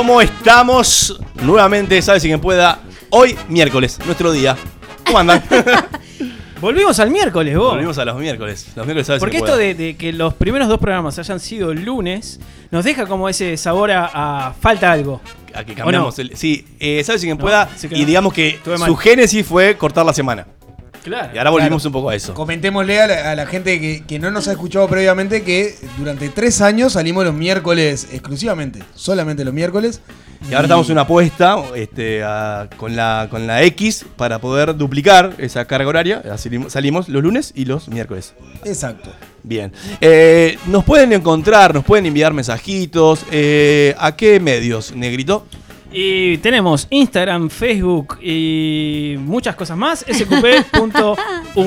¿Cómo estamos? Nuevamente, ¿sabes si quien pueda? Hoy, miércoles, nuestro día. ¿Cómo andan? Volvimos al miércoles, vos. Volvimos a los miércoles. Los miércoles, ¿sabes si Porque quien esto de, de que los primeros dos programas hayan sido lunes nos deja como ese sabor a, a falta algo. A que ¿O cambiamos no? el. Sí, eh, ¿sabes si quien No, pueda? sí que y no. digamos que su génesis fue cortar la semana. Claro. Y ahora volvimos un poco a eso. Comentémosle a la, a la gente que, que no nos ha escuchado previamente que durante tres años salimos los miércoles exclusivamente, solamente los miércoles. Y ahora estamos en una apuesta este, a- con, la, con la X para poder duplicar esa carga horaria. Así salimos los lunes y los miércoles. Exacto. Bien. Eh, nos pueden encontrar, nos pueden enviar mensajitos. eh, ¿A qué medios, Negrito? Y tenemos Instagram, Facebook y muchas cosas más. sqp.ui.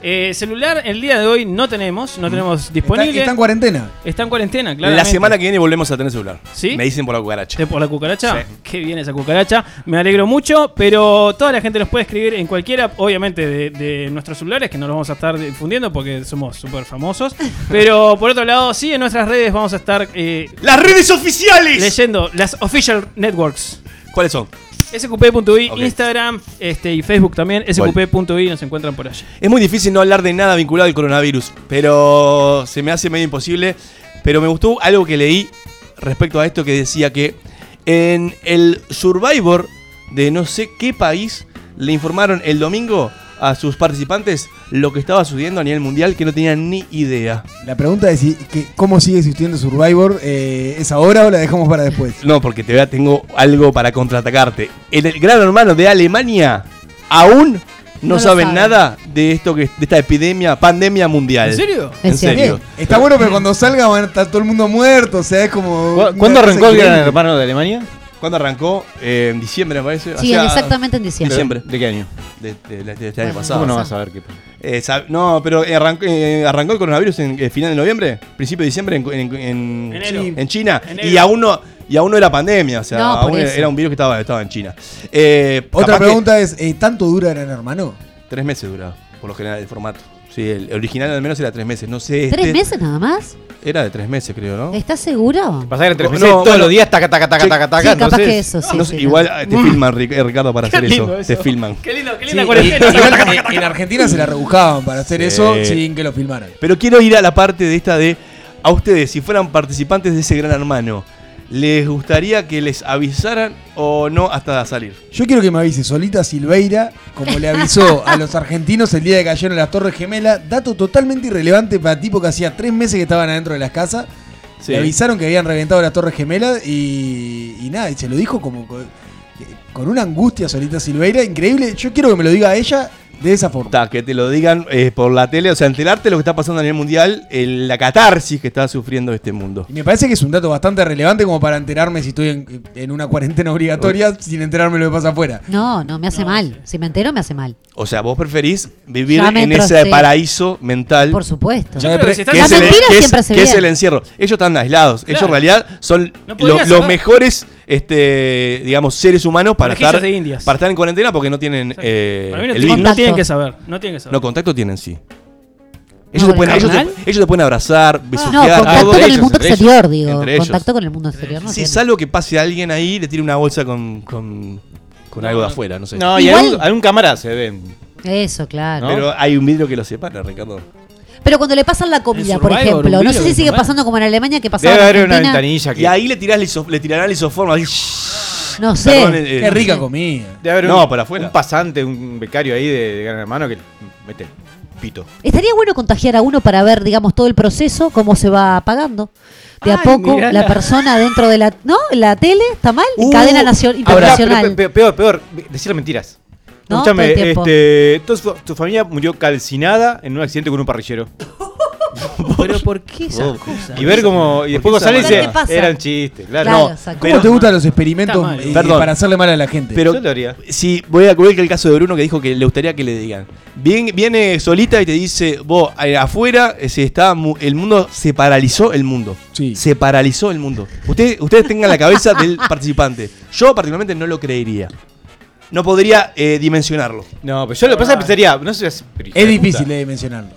Eh, celular el día de hoy no tenemos, no tenemos Está, disponible. está en cuarentena. Está en cuarentena, claro. La semana que viene volvemos a tener celular. ¿Sí? Me dicen por la cucaracha. ¿De por la cucaracha? Sí. Qué bien esa cucaracha. Me alegro mucho, pero toda la gente nos puede escribir en cualquiera, obviamente, de, de nuestros celulares, que no los vamos a estar difundiendo porque somos súper famosos. Pero por otro lado, sí, en nuestras redes vamos a estar eh, ¡Las redes oficiales! leyendo las official networks. ¿Cuáles son? sqp.i. Instagram este, y Facebook también. sqp.i nos encuentran por allá. Es muy difícil no hablar de nada vinculado al coronavirus, pero se me hace medio imposible. Pero me gustó algo que leí respecto a esto que decía que en el Survivor de no sé qué país le informaron el domingo a sus participantes lo que estaba sucediendo a nivel mundial que no tenían ni idea. La pregunta es si, que, cómo sigue existiendo Survivor. eh, ¿Es ahora o la dejamos para después? No, porque te vea, tengo algo para contraatacarte. En el gran hermano de Alemania aún no, No lo saben saben. nada de esto que de esta epidemia, pandemia mundial. ¿En serio? En serio. Bien, está bueno, pero cuando salga van a estar todo el mundo muerto. O sea, es como. ¿Cu- una ¿Cuándo arrancó el gran hermano de Alemania? ¿Cuándo arrancó? Eh, en diciembre, me parece. Sí, exactamente en diciembre. Diciembre. ¿De qué año? De, de- de- de este año Bueno, pasado. ¿Cómo no vas a ver qué pasa? Eh, sab- no, pero arrancó, eh, arrancó el coronavirus en eh, final de noviembre, principio de diciembre en, en- en- Enero. en China. Enero. Y aún no. Y aún no era pandemia, o sea, No, por aún era, eso. era un virus que estaba, estaba en China. Eh, Otra capaz que pregunta es: eh, ¿tanto dura Gran Hermano? Tres meses duraba, por lo general, el formato. Sí, el original al menos era tres meses. No sé. ¿Tres este- meses nada más? Era de tres meses, creo, ¿no? ¿Estás seguro? Pasa que eran tres No, meses no, todos bueno. los días, taca, taca, taca, Sí, taca, taca. sí, capaz que eso, sí. No sé, sí, igual no. eh, te filman, Ric- eh, Ricardo, para hacer eso. lindo Te eso. filman. Qué lindo, qué Sí, linda y- cuarentena. igual en, en Argentina se la rebuscaban para hacer Sí. eso sin que lo filmaran. Pero quiero ir a la parte de esta de. A ustedes, si fueran participantes de ese gran hermano, ¿les gustaría que les avisaran o no hasta salir? Yo quiero que me avise Solita Silveira, como le avisó a los argentinos el día que cayeron las Torres Gemelas, dato totalmente irrelevante para tipo que hacía tres meses que estaban adentro de las casas. Sí. Le avisaron que habían reventado las Torres Gemelas y, y nada, y se lo dijo como con, con una angustia Solita Silveira, increíble. Yo quiero que me lo diga ella de esa forma. Ta, que te lo digan eh, por la tele, o sea, enterarte de lo que está pasando a nivel mundial, el- la catarsis que está sufriendo este mundo. Y me parece que es un dato bastante relevante como para enterarme si estoy en, en una cuarentena obligatoria sin enterarme lo que pasa afuera. No, no, me hace mal. Si me entero, me hace mal. O sea, vos preferís vivir en ese paraíso mental. Por supuesto. Yo creo que si es, el, mentira que es- siempre hace que es bien. el encierro. Ellos están aislados. Ellos en realidad son No lo- podrías los mejores, este, digamos, seres humanos para estar, de indias. para estar en cuarentena porque no tienen eh, Para mí no, el virus. no Contacto. tienen que saber. No tienen que saber. No, contacto tienen, sí. No, Ellos, te pueden, ellos, te, ellos te pueden abrazar, No, besuquear, contacto todo. con el ellos, mundo exterior, digo. Contacto con el mundo exterior. No Sí, tiene. salvo que pase alguien ahí y le tire una bolsa con, con, con No, algo de no. afuera, no sé. No, y algún, algún cámara se ven. Eso, claro. ¿no? Pero hay un vidrio que lo separa, Ricardo. Pero cuando le pasan la comida, por ejemplo, no sé si sigue pasando como en Alemania que pasaba Debe haber una ventanilla que. Y ahí le, tirás liso- le tirarán el isoforma. así, No sé. perdón, el- el- Qué rica comida. Debe haber No, un, para afuera. un pasante, un becario ahí de, de Gran Hermano que mete el pito. Estaría bueno contagiar a uno para ver, digamos, todo el proceso, cómo se va apagando. De a Ay, poco, mirala. la persona dentro de la. ¿No? La tele, ¿está mal? Uh, Cadena Ahora, internacional. pero peor, peor, decir mentiras. No, Escúchame, este, tu, tu familia murió calcinada en un accidente con un parrillero. Pero ¿por qué esas cosas? Y ver como. Y después González ¿Qué dice. pasa? Era un chiste, claro. Claro, No, exacto. ¿Cómo Pero- te gustan los experimentos Está mal. eh, Perdón. para hacerle mal a la gente? Pero Yo lo haría. si voy a cubrir que el caso de Bruno que dijo que le gustaría que le digan. Bien, viene solita y te dice, vos, eh, afuera eh, se está, mu- el mundo se paralizó el mundo. Sí. Se paralizó el mundo. Usted, ustedes tengan la cabeza del participante. Yo particularmente no lo creería. No podría eh, dimensionarlo. No, pero yo lo que pasa es que pensaría. No sé Es de difícil de mencionarlo.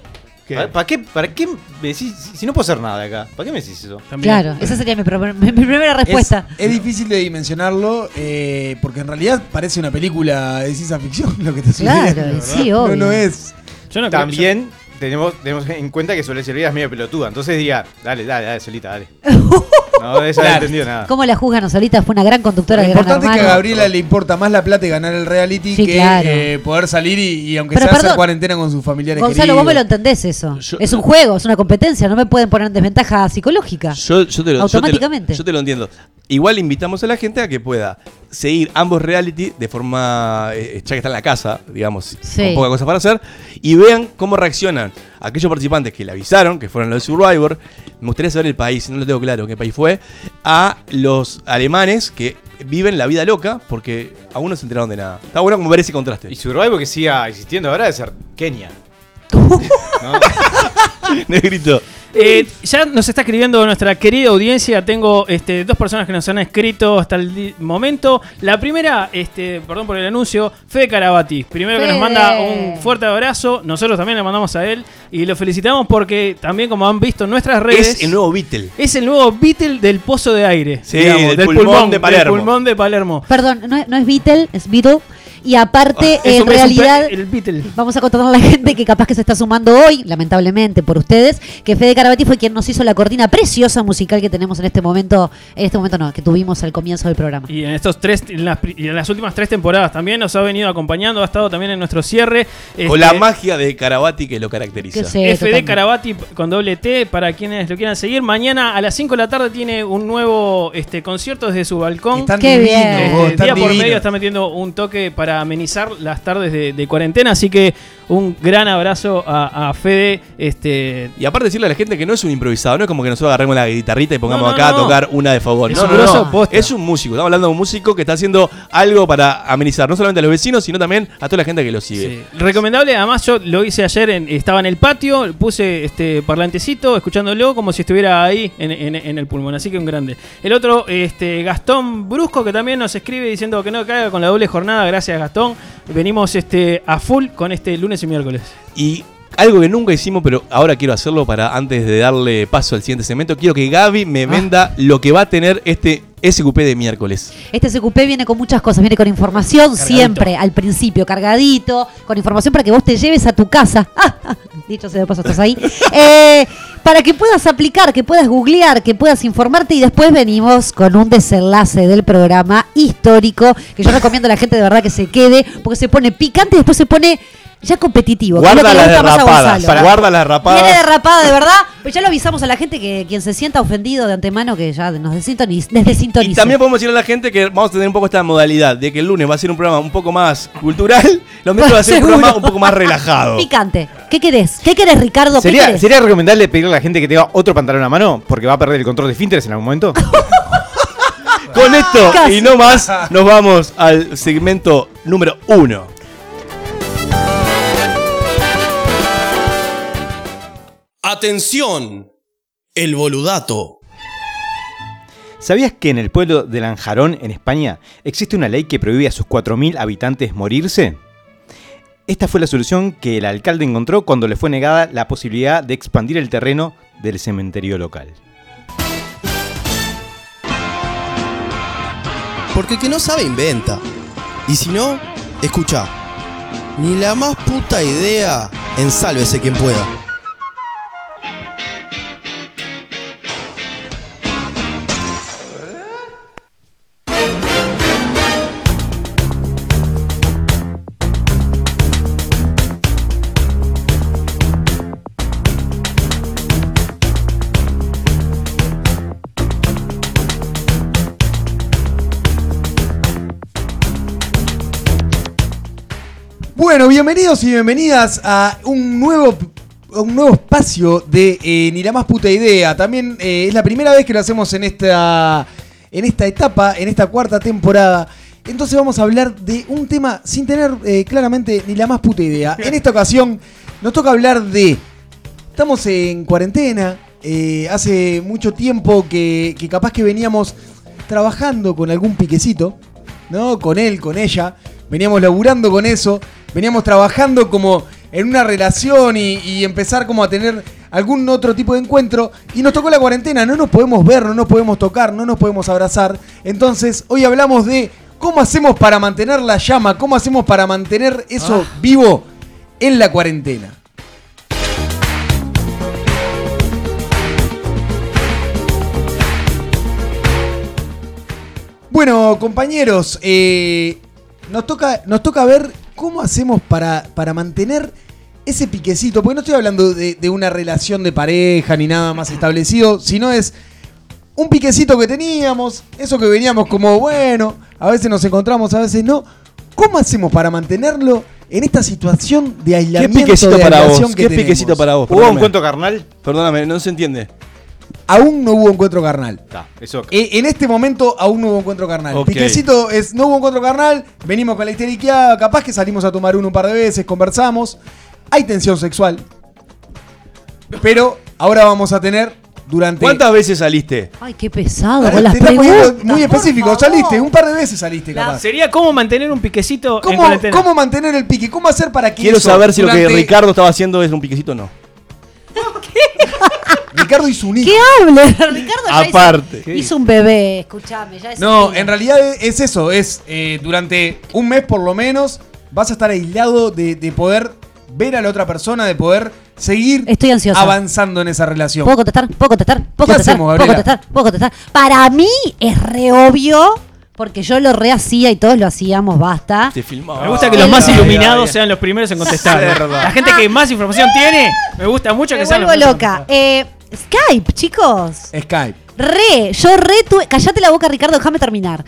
¿Para, para qué, ¿Para qué me decís? Si si no puedo hacer nada acá, ¿para qué me decís eso? También. Claro, esa sería mi, primer- mi primera respuesta. Es, es difícil de dimensionarlo eh, porque en realidad parece una película de ciencia ficción lo que te sucede. Claro, sí, No obvio. lo es. Yo no creo- También tenemos, tenemos en cuenta que Soledad Silveira es medio pelotuda. Entonces diría, dale, dale, dale, solita, dale. No, de eso no entendido nada. ¿Cómo la juzgan Solita? Fue una gran conductora Lo de Gran importante es que a Hermano. Gabriela le importa más la plata y ganar el reality Sí, que claro. eh, poder salir y, y aunque Pero sea hacer perdón, cuarentena con sus familiares Gonzalo, vos me lo queridos. entendés eso. Yo- es un juego, es una competencia, no me pueden poner en desventaja psicológica. Yo, yo te lo, Automáticamente. Yo te, lo, yo te lo entiendo. Igual invitamos a la gente a que pueda seguir ambos reality de forma, eh, ya que está en la casa, digamos, Sí. con poca cosa para hacer, y vean cómo reaccionan aquellos participantes que le avisaron, que fueron los de Survivor. Me gustaría saber el país, no lo tengo claro qué país fue, a los alemanes que viven la vida loca porque aún no se enteraron de nada. Está bueno como ver ese contraste. Y Survival que siga existiendo ahora debe ser Kenia. ¿No? Negrito. Eh, ya nos está escribiendo nuestra querida audiencia. Tengo este, dos personas que nos han escrito hasta el momento. La primera, este, perdón por el anuncio, Fede Carabati. Primero que nos manda un fuerte abrazo. Nosotros también le mandamos a él. Y lo felicitamos porque también, como han visto en nuestras redes, Es el nuevo Beatle. es el nuevo Beatle del pozo de aire. Sí, del pulmón de Palermo. Del pulmón de Palermo. Perdón, no, no es Beatle, es Beatle. Y aparte, Es en realidad, el Beatle. vamos a contarle a la gente que capaz que se está sumando hoy, lamentablemente por ustedes, que Fede Carabati fue quien nos hizo la cortina preciosa musical que tenemos en este momento, en este momento no, que tuvimos al comienzo del programa. Y en estos tres, en las, en las últimas tres temporadas también nos ha venido acompañando, ha estado también en nuestro cierre. Con Este, la magia de Carabati que lo caracteriza. Que sí, FD totalmente. Carabati con doble T para quienes lo quieran seguir. Mañana a las 5 de la tarde tiene un nuevo este, concierto desde su balcón. Están Qué bien. Este, día por medio está metiendo un toque para amenizar las tardes de, de cuarentena. Así que un gran abrazo a, a Fede. Este, Y aparte decirle a la gente que no es un improvisado, no es como que nosotros agarremos la guitarrita y pongamos No, no, acá a tocar una de favor. Es No, un. Es un músico. Estamos hablando de un músico que está haciendo algo para amenizar no solamente a los vecinos, sino también a toda la gente que lo sigue. Sí. Recomendable, además yo lo hice ayer, en- estaba en el patio, puse este parlantecito, escuchándolo como si estuviera ahí en, en- en el pulmón, así que un grande. El otro, este Gastón Brusco, que también nos escribe diciendo que no caiga con la doble jornada, gracias Gastón. Venimos este a full con este lunes y miércoles. Y algo que nunca hicimos, pero ahora quiero hacerlo para antes de darle paso al siguiente segmento, quiero que Gaby me venda lo que va a tener este SQP de miércoles. Este SQP viene con muchas cosas, viene con información siempre, al principio, cargadito, con información para que vos te lleves a tu casa. Ah, dicho sea de paso, estás ahí. Eh, para que puedas aplicar, que puedas googlear, que puedas informarte y después venimos con un desenlace del programa histórico que yo recomiendo a la gente de verdad que se quede porque se pone picante y después se pone ya competitivo. Guarda las derrapadas. Para- guarda las rapadas. Viene derrapada de verdad, pues ya lo avisamos a la gente que quien se sienta ofendido de antemano que ya nos desintonice. Y también podemos decirle a la gente que vamos a tener un poco esta modalidad de que el lunes va a ser un programa un poco más cultural, los miércoles va a ser un programa un poco más relajado. Picante. ¿Qué querés? ¿Qué querés, Ricardo? ¿Qué ¿Sería, querés? ¿Sería recomendable pedirle a la gente que tenga otro pantalón a mano? Porque va a perder el control de finteres en algún momento. Con esto Casi. y no más, nos vamos al segmento número uno. Atención, el boludato. ¿Sabías que en el pueblo de Lanjarón, en España, existe una ley que prohíbe a sus 4.000 habitantes morirse? Esta fue la solución que el alcalde encontró cuando le fue negada la posibilidad de expandir el terreno del cementerio local. Porque el que no sabe inventa. Y si no, escucha. Ni la más puta idea, ensálvese quien pueda. Bueno, bienvenidos y bienvenidas a un nuevo un nuevo espacio de eh, Ni la más puta idea. También eh, es la primera vez que lo hacemos en esta, en esta etapa, en esta cuarta temporada. Entonces vamos a hablar de un tema sin tener eh, claramente ni la más puta idea. En esta ocasión nos toca hablar de... Estamos en cuarentena. hace mucho tiempo que, que capaz que veníamos trabajando con algún piquecito. ¿no? Con él, con ella. Veníamos laburando con eso. Veníamos trabajando como en una relación y, y empezar como a tener algún otro tipo de encuentro. Y nos tocó la cuarentena. No nos podemos ver, no nos podemos tocar, no nos podemos abrazar. Entonces, hoy hablamos de cómo hacemos para mantener la llama, cómo hacemos para mantener eso vivo en la cuarentena. Bueno, compañeros, eh, nos, toca, nos toca ver cómo hacemos para, para mantener ese piquecito. Porque no estoy hablando de, de una relación de pareja ni nada más establecido, sino es un piquecito que teníamos, eso que veníamos como, bueno, a veces nos encontramos, a veces no. ¿Cómo hacemos para mantenerlo en esta situación de ¿Qué aislamiento piquecito de para vos? que ¿Qué tenemos? piquecito para vos? ¿Hubo un cuento carnal? Perdóname, no se entiende. Aún no hubo encuentro carnal. Está, eso. Eh, En este momento aún no hubo encuentro carnal. Ok. Piquecito es, no hubo encuentro carnal, venimos con la histeriqueada, capaz que salimos a tomar uno un par de veces, conversamos. Hay tensión sexual. Pero ahora vamos a tener durante. ¿Cuántas veces saliste? Ay, qué pesado Te con las preguntas. muy específico. Saliste, un par de veces saliste, capaz. Sería cómo mantener un piquecito ¿Cómo, mantener el pique? ¿Cómo hacer para que Quiero eso saber si lo que Ricardo estaba haciendo es un piquecito o no. Ricardo hizo un hijo. ¿Qué habla? Ricardo ya Aparte. hizo, un bebé, escúchame. Ya es No, un en realidad es eso, es eh, durante un mes por lo menos vas a estar aislado de, de poder ver a la otra persona, de poder seguir Estoy ansiosa. avanzando en esa relación. ¿Puedo contestar? ¿Puedo contestar? ¿Puedo ¿Qué contestar? hacemos, ¿Puedo Gabriela? contestar? ¿Puedo contestar? Para mí es re obvio, porque yo lo rehacía y todos lo hacíamos, basta. Te filmaba. Me gusta que los más iluminados sean los primeros en contestar. La gente que más información tiene, me gusta mucho Me que sean los loca. Eh, Skype, chicos. Skype. Re, yo re tuve. Callate la boca, Ricardo, déjame terminar.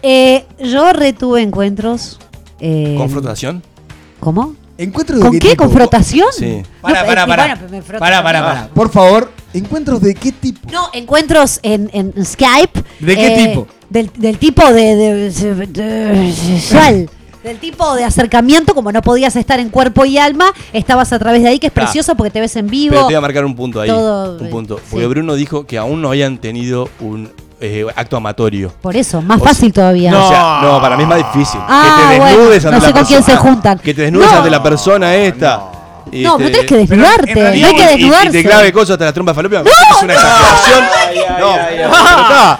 Eh, yo re tuve encuentros. eh, ¿Confrontación? ¿Cómo? ¿Encuentros de ¿Con qué? ¿Confrontación? Sí. No, bueno, me froto Pará, con- pará, pará. Por favor, ¿encuentros de qué tipo? No, encuentros en, en Skype. ¿De qué eh, tipo? Del, del tipo de, de- de- sexual. Del tipo de acercamiento, como no podías estar en cuerpo y alma, estabas a través de ahí, que es Claro. precioso porque te ves en vivo. Pero te voy a marcar un punto ahí. todo, un eh, punto. sí. Porque Bruno dijo que aún no habían tenido un eh, acto amatorio. Por eso, más O fácil todavía. O sea, no, para mí es más difícil. Ah, que te bueno, desnudes no ante sé la con quién se juntan. Que te desnudes No. ante la persona esta. Y No, te- pero tenés que desnudarte. no hay que desnudarse. Y te clave cosas hasta la trompa de es una exageración. No.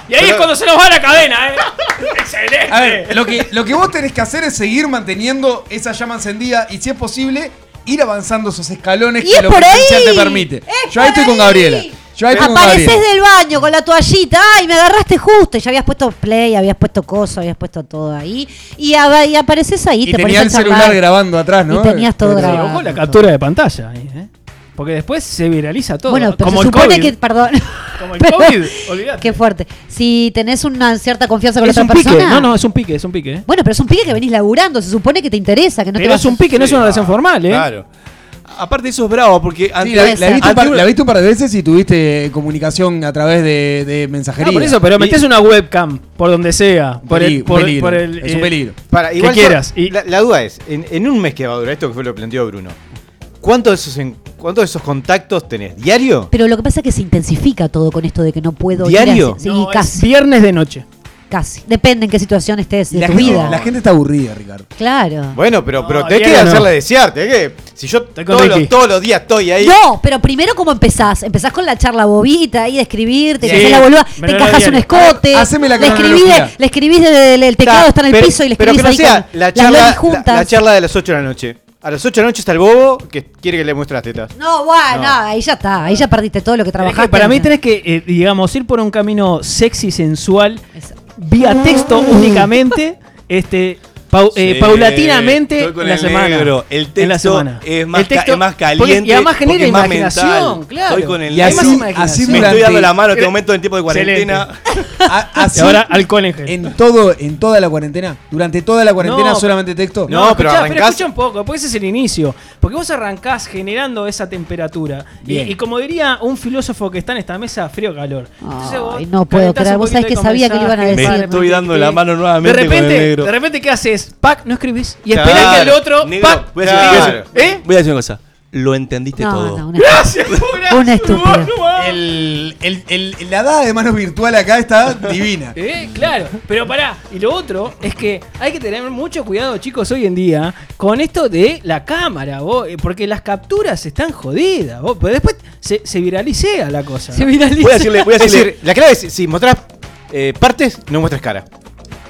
Y ahí es cuando se nos va la cadena, ¿eh? ¡Excelente! A ver, lo que, lo que vos tenés que hacer es seguir manteniendo esa llama encendida y, si es posible, ir avanzando esos escalones Y que es lo por presencial ahí. te permite. Es Yo ahí estoy con. Gabriela. Apareces del baño con la toallita, ay, me agarraste justo. Y ya habías puesto play, habías puesto coso, habías puesto todo ahí. Y, apareces ahí, Y te tenía el celular charlar. grabando atrás, ¿no? Y tenías todo Pero- grabado. Ojo la captura de pantalla ahí, ¿eh? Porque después se viraliza todo. Bueno, pero como se el supone COVID. que, perdón. Como el COVID, olvídate. Qué fuerte. Si tenés una cierta confianza con Es la un otra pique. persona. No, no, es un pique, es un pique. ¿eh? Bueno, pero es un pique que venís laburando, se supone que te interesa, que no te Pero vas es un pique, no es una relación formal, ¿eh? Claro. Aparte, eso es bravo porque Sí, ante- la, Puede la viste par, la viste un par de veces y tuviste comunicación a través de, de mensajería. No, por eso, pero metés una webcam por donde sea. Por el, Peligro, por, peligro. por el, es un eh, peligro. Para, que igual yo- quieras. Y- la, la duda es, en, en un mes que va a durar esto, que fue lo que planteó Bruno, ¿cuántos de esos, en- cuántos de esos contactos tenés? ¿Diario? Pero lo que pasa es que se intensifica todo con esto de que no puedo ¿Diario? ir a- Sí, no, es casi. viernes de noche. Casi. Depende en qué situación estés de la, tu gente, vida. la gente está aburrida, Ricardo. Claro. Bueno, pero, pero No, tenés que no. hacerle desear, tenés que... Si yo Estoy con todos los, todos los días estoy ahí... No, pero primero cómo empezás. Empezás con la charla bobita ahí de escribir, te Sí, haces la boluda, te pero encajas un escote, Haceme la le cronología. le escribís del el teclado, Está, está en el pero- piso y le Pero escribís que no ahí sea con la las charla, lolis la, juntas. la charla de las 8 de la noche. A las 8 de la noche está el bobo que quiere que le muestre las tetas. No, bueno, no, ahí ya está, ahí ya perdiste todo lo que Tenés que- trabajaste. para mí tenés que, eh, digamos, ir por un camino sexy, sensual, Eso. Vía texto únicamente. Este, Pau- eh, paulatinamente estoy con en la el semana. negro. El En la texto semana. es más, El texto- ca- es más porque- caliente. y además genera porque es más imaginación, mental. claro. Estoy con el Y así, así Me durante, estoy dando la mano en este momento en tiempo de cuarentena. así Y ahora alcohol en gel. en todo, en toda la cuarentena. Durante toda la cuarentena No, solamente texto. No, pero escuchá, arrancás- escucha un poco, porque ese es el inicio. Porque vos arrancás generando esa temperatura. Y, como diría un filósofo que está en esta mesa, frío calor. Entonces Ay, no puedo creer. Vos sabés que sabía que lo iban a decir. Me estoy dando la mano de nuevamente repente, de repente, ¿qué haces? Pac, no escribís. Y Claro. esperás que el otro. Negro, Pac, voy a decir- Claro. voy a decir- ¿Eh? Voy a decir una cosa. Lo entendiste No, todo. no, una- Gracias, Un estúpido. El, el- el- la dada de mano virtual acá está divina. Eh, claro, pero pará. Y lo otro es que hay que tener mucho cuidado, chicos, hoy en día con esto de la cámara, vos, eh, porque las capturas están jodidas, vos, pero después se, se viralicea la cosa. Se ¿no? viraliza. Voy a decirle, voy a Es decirle. decir, la clave es si mostrás eh, partes, no muestres cara.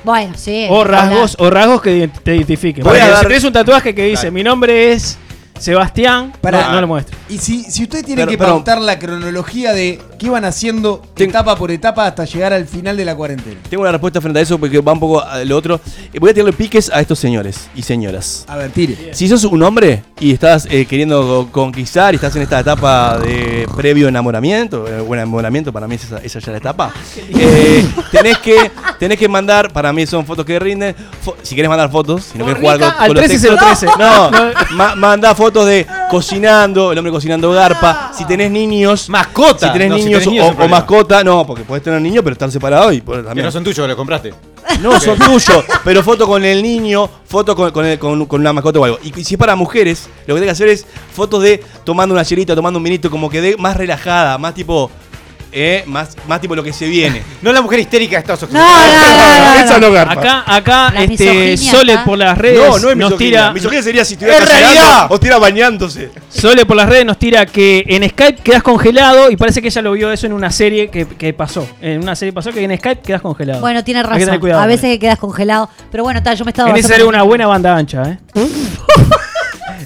Bueno, sí. O rasgos, o rasgos que te identifiquen. Voy Porque a si dar- tenés un tatuaje que dice Claro. mi nombre es Sebastián, Pará. no, no lo muestro. Y si, si ustedes tienen Pero- que pero- pautar la cronología de qué iban haciendo Ten- etapa por etapa hasta llegar al final de la cuarentena. Tengo una respuesta frente a eso porque va un poco a lo otro. Eh, Voy a tirarle piques a estos señores y señoras. A ver, tire. Si sos un hombre y estás eh, queriendo conquistar y estás en esta etapa de previo enamoramiento, eh, buen enamoramiento, para mí es esa, esa ya la etapa, eh, tenés, que, tenés que mandar, para mí son fotos que rinden, fo- si querés mandar fotos, si no querés jugar con, con los 13013. textos, no, ma- manda fotos de cocinando, el hombre cocinando garpa, si tenés niños, Mascota. si tenés No, si niños, tenés niños o, mascota, no, porque podés tener niños pero estar separados y Que también. no son tuyos, que los compraste. No, son tuyos, pero foto con el niño, foto con, con, el- con- con una mascota o algo. Y si es para mujeres, lo que tenés que hacer es fotos de tomando una chelita, tomando un vinito, como que de más relajada, más tipo. Eh, más, más tipo lo que se viene. No la mujer histérica de Estados No, Unidos. no, no, no, Esa no. garpa. Acá, acá, La este, misoginia Sole por las redes No, no es nos misoginia. tira. Misoginia sería si estuviera o estuviera bañándose. Sole por las redes nos tira que en Skype quedas congelado y parece que ella lo vio eso en una serie que, que pasó. En una serie pasó que en Skype quedas congelado. Bueno, tiene Hay que tener razón. cuidado a veces que quedas congelado. Pero bueno, tal, yo me estaba En esa basando era una buena banda ancha, ¿eh?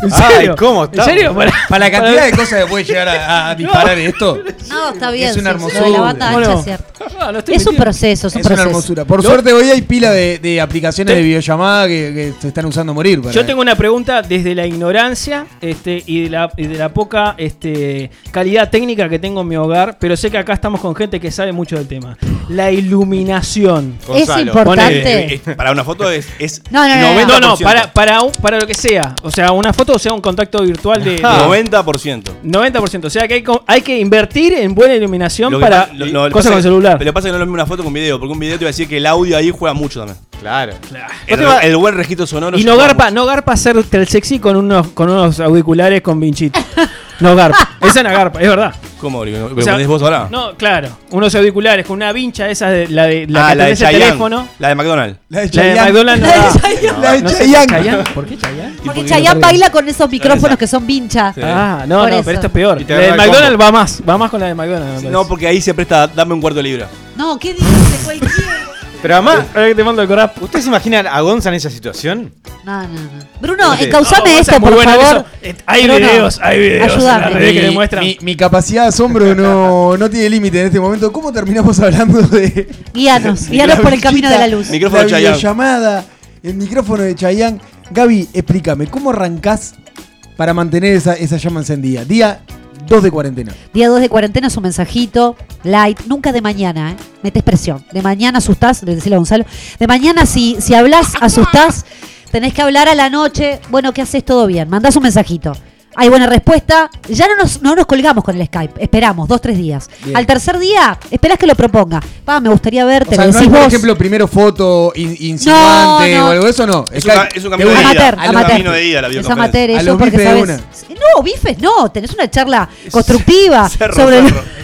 ¿En Ay, serio? ¿cómo ¿En estamos? serio? Para, Para la cantidad de cosas que puede llegar a, a disparar esto, No, está bien. Es una sí, hermosura. Lo de la banda ancha Bueno. es cierto. No, no estoy Es un proceso, es un es una proceso. hermosura. Por suerte hoy hay pila de, de aplicaciones de videollamada que, que se están usando a morir. para- Yo tengo una pregunta desde la ignorancia este, y, de la, y de la poca este, calidad técnica que tengo en mi hogar, pero sé que acá estamos con gente que sabe mucho del tema. La iluminación. Es importante. Eh, eh, para una foto es, es No, no, no, no. No, no, 90%. para, para, un- para lo que sea. O sea, una foto o sea un contacto virtual de, de 90%. 90%. O sea que hay, que invertir en buena iluminación para lo- lo- cosas con que- celular. Pero lo que pasa es que no es lo mismo una foto con video, porque un video te va a decir que el audio ahí juega mucho también. Claro. El, te va- el buen registro sonoro. Y no garpa, mucho. no garpa hacer el sexy con unos, con unos auriculares con vinchito. No garpa. Esa no garpa, es verdad. ¿Cómo? ¿Lo O sea, ponés vos ahora? No, claro. Unos auriculares con una vincha, esa de la de la ah, que la de Chayanne. teléfono. La de McDonald's. La de La de Chayanne. McDonald's no La de. Chayanne. La de No sé, Chayanne. ¿Chayanne? ¿Por qué Chayanne? Porque porque Chayanne no baila con esos micrófonos que son vincha. Sí. Ah, no, Por no, eso. pero esto es peor. La de McDonald's combo. va más, va más con la de McDonald's. me No, porque ahí se presta, dame un cuarto de libra. No, ¿qué dices? Cualquiera. Pero además, Ahora que te mando el corap. ¿ustedes se imaginan a Gonza en esa situación? No, no, no. Bruno, Sí. encausame No, esto, por bueno favor. eso. Hay Bruno, videos, hay videos. en que Mi- demuestran. Mi, mi capacidad de asombro no, no tiene límite en este momento. ¿Cómo terminamos hablando de Guíanos, guíanos por el camino de la luz. Micrófono la Chayanne. videollamada, el micrófono de Chayanne? Gaby, explícame, ¿cómo arrancás para mantener esa, esa llama encendida? Día 2 de cuarentena. Día 2 de cuarentena es un mensajito, light, nunca de mañana, ¿eh? Metes presión. De mañana asustás, le decía a Gonzalo. De mañana, si, si hablas, asustás, tenés que hablar a la noche. Bueno, ¿qué haces? Todo bien. Mandás un mensajito. Hay buena respuesta. Ya no nos, no nos colgamos con el Skype. Esperamos dos, tres días. Bien. Al tercer día, esperás que lo proponga. Pa, me gustaría verte. O sea, no hay, decís por vos. ejemplo, primero foto in- insinuante No, no. o algo de eso, no. Es, es un camino de de. Amateur, ida. Camino de ida la Es amateur A eso los porque sabes. No, bifes no, tenés una charla constructiva Cerro, sobre, cerro.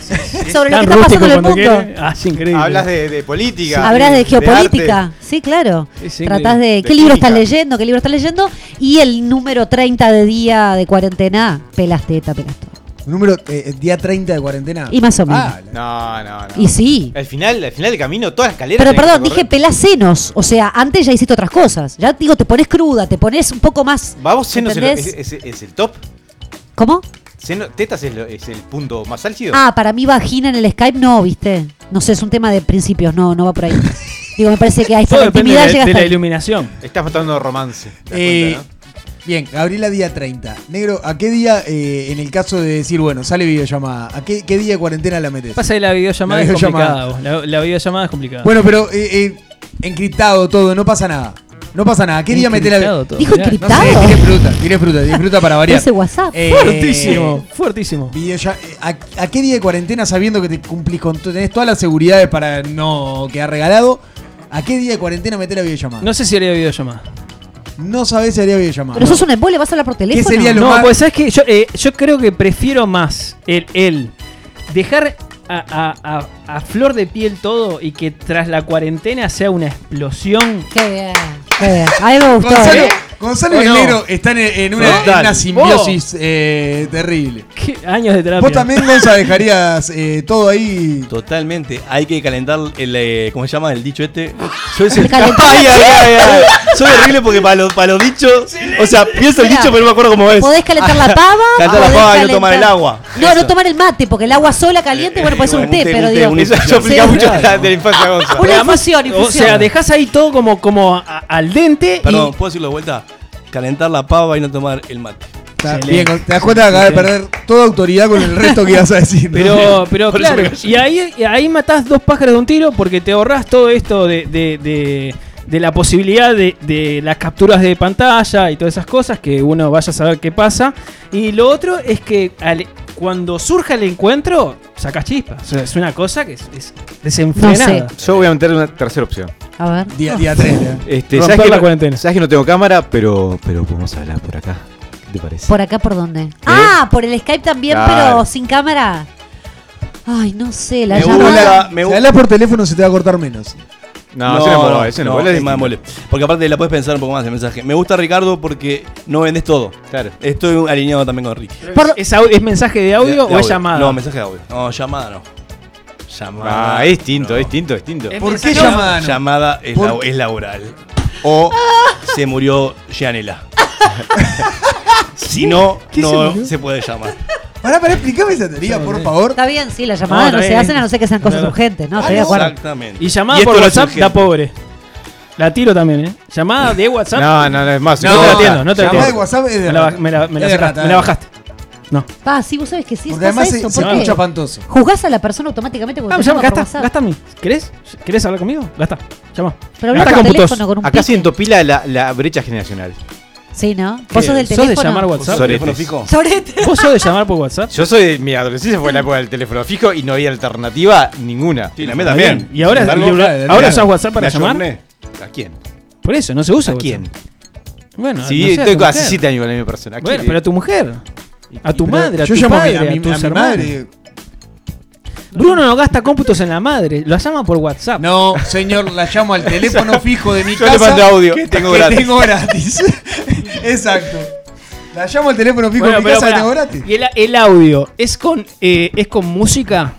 sobre lo Tan que está pasando en el mundo. quiere. Ah, es increíble. Hablas de, de política. Hablas de de geopolítica, sí, claro. Tratás de De qué libro estás leyendo, qué libro estás leyendo y el número 30 de día de cuarentena, pelas teta, pelas todo. Número, eh, día 30 de cuarentena. Y más o menos. Ah, No, no, no. Y sí. Al final, al final del camino, todas las escaleras. Pero perdón, dije pelás senos, o sea, antes ya hiciste otras cosas. Ya digo, te pones cruda, te pones un poco más Vamos, senos es, es- es el top. ¿Cómo? Seno- tetas es, lo- es el punto más álgido. Ah, para mí vagina en el Skype no, ¿viste? No sé, es un tema de principios, no, no va por ahí. Digo, me parece que ahí está la intimidad de, llega de hasta la iluminación. Estás matando romance. ¿te das Eh, cuenta, Bien, Gabriela día 30. Negro, ¿a qué día, eh, en el caso de decir, bueno, sale videollamada, ¿a qué, qué día de cuarentena la metes? Pasa que la videollamada, La es videollamada. complicada. vos. La, la videollamada es complicada. Bueno, pero eh, eh, encriptado todo, no pasa nada. No pasa nada. ¿Qué día metes la Encriptado todo. Dijo Mirá. No encriptado. sé, tiré fruta, tiré fruta, tiré fruta para variar. Ese WhatsApp. Eh, Fuertísimo, fuertísimo. videolla- eh, ¿a, a qué día de cuarentena sabiendo que te cumplís con to- tenés todas las seguridades para no quedar regalado? ¿A qué día de cuarentena meter la videollamada? No sé si haría videollamada. No sabés si haría videollamada. Pero sos un embole, vas a hablar por teléfono. sería lo No, más- pues sabes que yo, eh, yo creo que prefiero más el, el dejar a, a- a- a flor de piel todo y que tras la cuarentena sea una explosión. Qué bien, qué bien. A mí me gustó. Gonzalo, ¿eh? Gonzalo ¿O y no? están en, en una, en Total. una simbiosis eh, terrible. ¿Qué años de terapia? Vos también, Gonza, dejarías eh, todo ahí. Totalmente. Hay que calentar el. eh, ¿Cómo se llama el dicho este? Soy, El. Ay, ay, ay, ay. Soy horrible porque para los, para los dichos. O sea, pienso el dicho, pero no me acuerdo cómo es. Podés calentar la pava. Calentar la pava y no tomar el agua. No, no tomar el mate, porque el agua sola caliente, bueno, puede ser un té, pero digo. Eso, aplica Sí. mucho de la, de la infancia, Gonza. Una además, infusión, O infusión. sea, dejas ahí todo como, como a- al dente Perdón, y. ¿puedo decirlo de vuelta? Calentar la pava y no tomar el mate. Está bien, te das cuenta que acabas de perder toda autoridad con el resto que ibas a decir. ¿no? Pero, pero Por claro, y ahí, y ahí matás dos pájaros de un tiro porque te ahorrás todo esto de, de- de- de la posibilidad de, de las capturas de pantalla y todas esas cosas, que uno vaya a saber qué pasa. Y lo otro es que al- cuando surja el encuentro, sacas chispas. O sea, es una cosa que es, es desenfrenada. No Yo voy a meter una tercera opción. A ver. Día, día 3. Este, ¿sabes, que la no, cuarentena. sabes que no tengo cámara, pero, pero podemos hablar por acá. ¿Qué te parece? ¿Por acá por dónde? Ah, por el Skype también, Claro. pero sin cámara. Ay, no sé, la Me llamada. gusta- me Si hablas por teléfono se te va a cortar menos. No, ese no ese no es mole, es es más distinto. mole. Porque aparte la puedes pensar un poco más el mensaje. Me gusta Ricardo porque no vendes todo. Claro. Estoy alineado también con Ricky. Por- ¿Es, mensaje de audio De- de o es llamada? No, mensaje de audio. No, llamada no. Llamada. Ah, es distinto, no. es distinto, es distinto. ¿Por qué llamada no? Llamada es, laboral. O se murió Gianela. si no, ¿Qué se no se puede llamar. Pará, pará, explícame esa teoría, por favor. Está bien, sí, las llamadas No, se hacen a no ser que sean cosas Claro. urgentes, ¿no? Estoy de acuerdo. Exactamente. Y llamada Y por WhatsApp da pobre. La tiro también, ¿eh? Llamada de WhatsApp. No, no, no, es más. No, te la atiendo, no te la llamada de atiendo. WhatsApp es de Me la, rata. me la- la me la eh. bajaste. No. Pa, sí, vos sabés que sí, Porque pasa además eso. se ¿Por escucha qué? Jugás a la persona automáticamente Ah, cuando me te llama, gasta, gasta a mí. ¿Querés? ¿Querés hablar conmigo? Gasta. Llama. Pero Gasta teléfono con un Acá pique. siento pila la, la brecha generacional. Sí, ¿no? Vos sos del ¿Sos teléfono. de llamar WhatsApp? ¿Teléfono fijo? Sorete. ¿Vos sos de llamar por WhatsApp? Yo soy, mi adolescencia fue la época del teléfono fijo y no había alternativa ninguna. Sí, la mía también. ¿Y ahora, ahora- claro, ahora claro. usás WhatsApp para llamar? ¿A quién? Por eso, no se usa ¿A WhatsApp. quién? Bueno, Sí, no sé, estoy mujer. 7 años con la misma persona. ¿A Bueno, quién? pero a tu mujer. A tu madre, a tu llamo a mi- padre, a mi, tus a mi madre. Bruno no gasta cómputos en la madre, lo llama por WhatsApp. No, señor, la llamo al teléfono fijo de mi Yo le casa. mando audio. Que Tengo que gratis. tengo gratis. Exacto. La llamo al teléfono fijo Bueno, de mi casa que tengo gratis. ¿Y el, el audio es con, eh, es con música?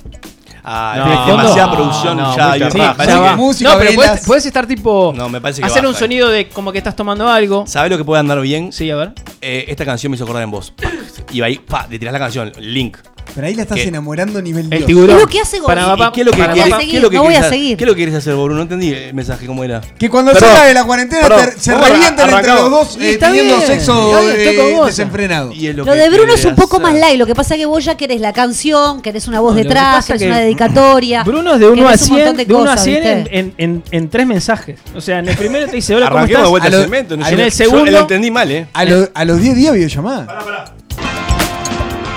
Ah, No, demasiada no, producción no, ya. me Sí, ya va. música, no, pero puedes, puedes estar tipo. No, me parece que hacer un sonido de como que estás tomando algo. ¿Sabes lo que puede andar bien? Sí, a ver. Eh, esta canción me hizo acordar en vos. Y ahí, pa, le tirás la canción, link. Pero ahí la estás ¿Qué? enamorando a nivel El Dios. tiburón. Es lo que hace. Para, ¿Y qué es lo que para- querés- a qué es lo que no voy querés a hacer? seguir. ¿Qué es lo que querés hacer, Boru? No entendí el mensaje, ¿cómo era? Que cuando Perdón, salga de la cuarentena perdón, te- se vamos a- revientan entre arrancamos. los dos Y eh, está teniendo bien, sexo está bien, estoy con eh, vos. desenfrenado. Y es Lo que de Bruno es querés un poco hacer. más light. Lo que pasa es que vos ya querés la canción, querés una voz No, lo que detrás, pasa querés que una dedicatoria. Bruno es de 1 a querés un 100, montón de de 1 a cosas, 100 en, ¿viste? en, en, en tres mensajes. O sea, en el primero te dice, hola, ¿cómo Arranquemos de estás? vuelta A el lo- segmento. no a sé. lo- en el Yo segundo- lo entendí mal, ¿eh? A, lo- a los 10 días videollamada.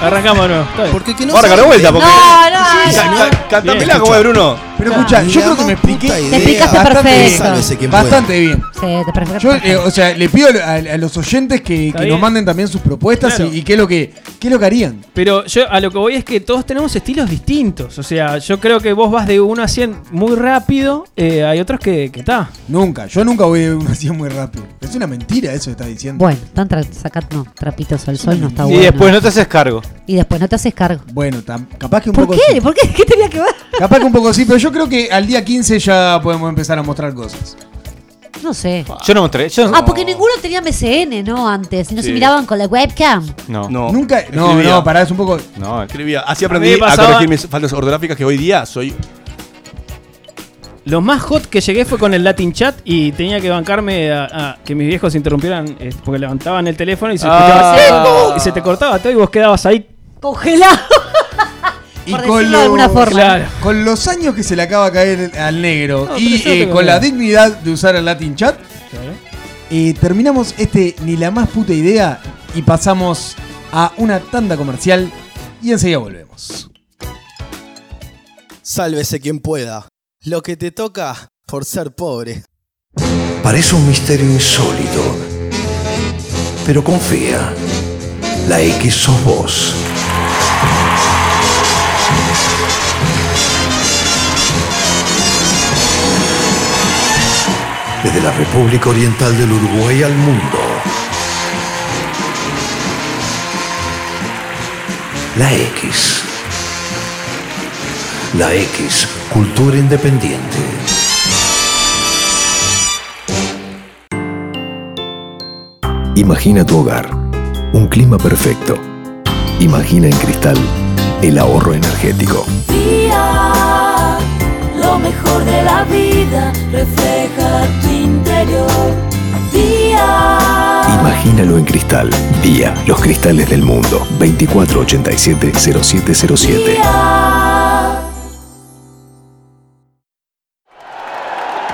Arrancamos de nuevo. Está bien. Porque que no Ahora, saben de vuelta, porque. No, no, no. como de Bruno. Pero escucha, yo creo que me expliqué. Te explicaste bastante perfecto. Bastante bien. Sí, te perfecto. Yo, eh, o sea, le pido a, a los oyentes que, que nos manden también sus propuestas Claro. y, y qué es lo que qué es lo que harían. Pero yo a lo que voy es que todos tenemos estilos distintos. O sea, yo creo que vos vas de 1 a 100 muy rápido. eh, hay otros que está. Nunca, yo nunca voy de una así muy rápido. Es una mentira eso que estás diciendo. Bueno, están tra- sacando trapitos al sol, no está Y bueno. después no te haces cargo. Y después no te haces cargo. Bueno, capaz que un ¿Por poco qué? sí. ¿Por qué? ¿Qué tenía que ver? Capaz que un poco sí, pero yo creo que al día 15 ya podemos empezar a mostrar cosas. No sé. Yo no mostré. Yo Ah, porque ninguno tenía MCN, ¿no? Antes. Y no se Sí. miraban con la webcam. No. No. Nunca. No, Escribía. no, pará, es un poco. No. Escribía. Así A mí aprendí me a, pasaba- corregir mis faltas ortográficas que hoy día soy. Lo más hot que llegué fue con el Latin Chat y tenía que bancarme a, a que mis viejos interrumpieran eh, porque levantaban el teléfono y se, Ah. escuchaba- y se te cortaba todo y vos quedabas ahí. Congelado. Y Por con, decirlo de alguna los- forma. Claro. con los años que se le acaba de caer al negro No, y eh, con la idea. dignidad de usar el Latin Chat, eh, terminamos este ni la más puta idea y pasamos a una tanda comercial y enseguida volvemos. Sálvese quien pueda. Lo que te toca por ser pobre. Parece un misterio insólito. Pero confía. La X sos vos. Desde la República Oriental del Uruguay al mundo. La X. La X, cultura independiente. Imagina tu hogar, un clima perfecto. Imagina en cristal el ahorro energético. Lo mejor de la vida refleja tu interior. Día, Imagínalo en cristal. Día, los cristales del mundo. 2487-0707.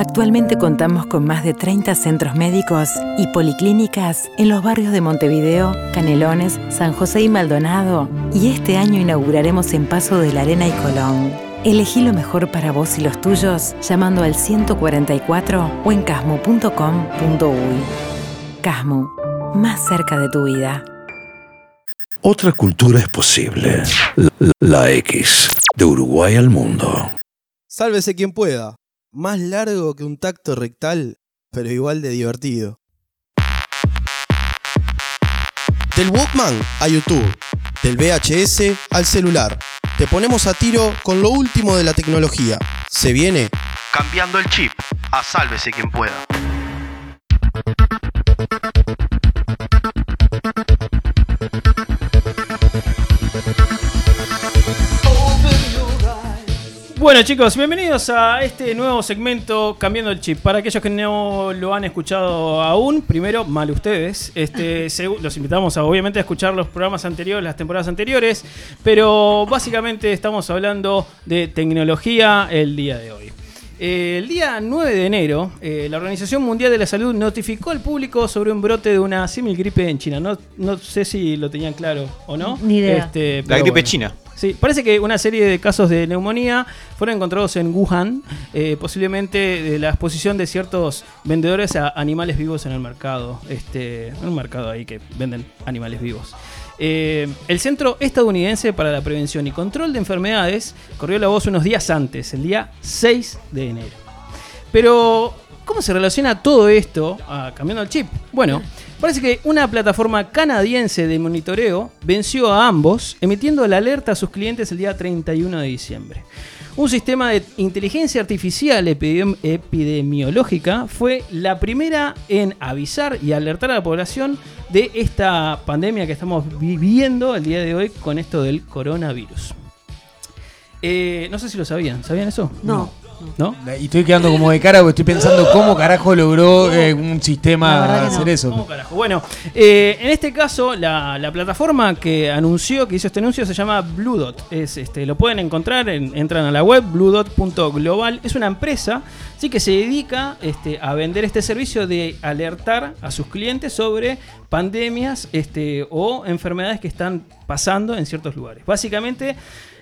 Actualmente contamos con más de 30 centros médicos y policlínicas en los barrios de Montevideo, Canelones, San José y Maldonado, y este año inauguraremos en Paso de la Arena y Colón. Elegí lo mejor para vos y los tuyos llamando al 144 o en casmo.com.uy. Casmo, más cerca de tu vida. Otra cultura es posible. La, la X. De Uruguay al mundo. Sálvese quien pueda. Más largo que un tacto rectal, pero igual de divertido. Del Walkman a YouTube. Del VHS al celular. Te ponemos a tiro con lo último de la tecnología. Se viene cambiando el chip. A sálvese quien pueda. Bueno chicos, bienvenidos a este nuevo segmento Cambiando el Chip. Para aquellos que no lo han escuchado aún, primero, mal ustedes. Este, los invitamos a obviamente a escuchar los programas anteriores, las temporadas anteriores, pero básicamente estamos hablando de tecnología el día de hoy. Eh, el día 9 de enero, eh, la Organización Mundial de la Salud notificó al público sobre un brote de una símil gripe en China. No, no sé si lo tenían claro o no. Ni idea. Este, La gripe bueno. china. Sí, parece que una serie de casos de neumonía fueron encontrados en Wuhan, eh, posiblemente de la exposición de ciertos vendedores a animales vivos en el mercado. Este, un mercado ahí que venden animales vivos. Eh, el Centro Estadounidense para la Prevención y Control de Enfermedades corrió la voz unos días antes, el día 6 de enero. Pero, ¿cómo se relaciona todo esto a cambiando el chip? Bueno, parece que una plataforma canadiense de monitoreo venció a ambos, emitiendo la alerta a sus clientes el día 31 de diciembre. Un sistema de inteligencia artificial epidem- epidemiológica fue la primera en avisar y alertar a la población de esta pandemia que estamos viviendo el día de hoy con esto del coronavirus. Eh, no sé si lo sabían. ¿Sabían eso? No. ¿No? Y estoy quedando como de cara porque estoy pensando cómo carajo logró eh, un sistema hacer no. eso. ¿Cómo carajo? Bueno, eh, en este caso, la, la plataforma que anunció, que hizo este anuncio, se llama Blue Dot. Es, este, lo pueden encontrar, en- entran a la web, bluedot.global. Es una empresa sí, que se dedica este, a vender este servicio de alertar a sus clientes sobre pandemias este, o enfermedades que están pasando en ciertos lugares. Básicamente,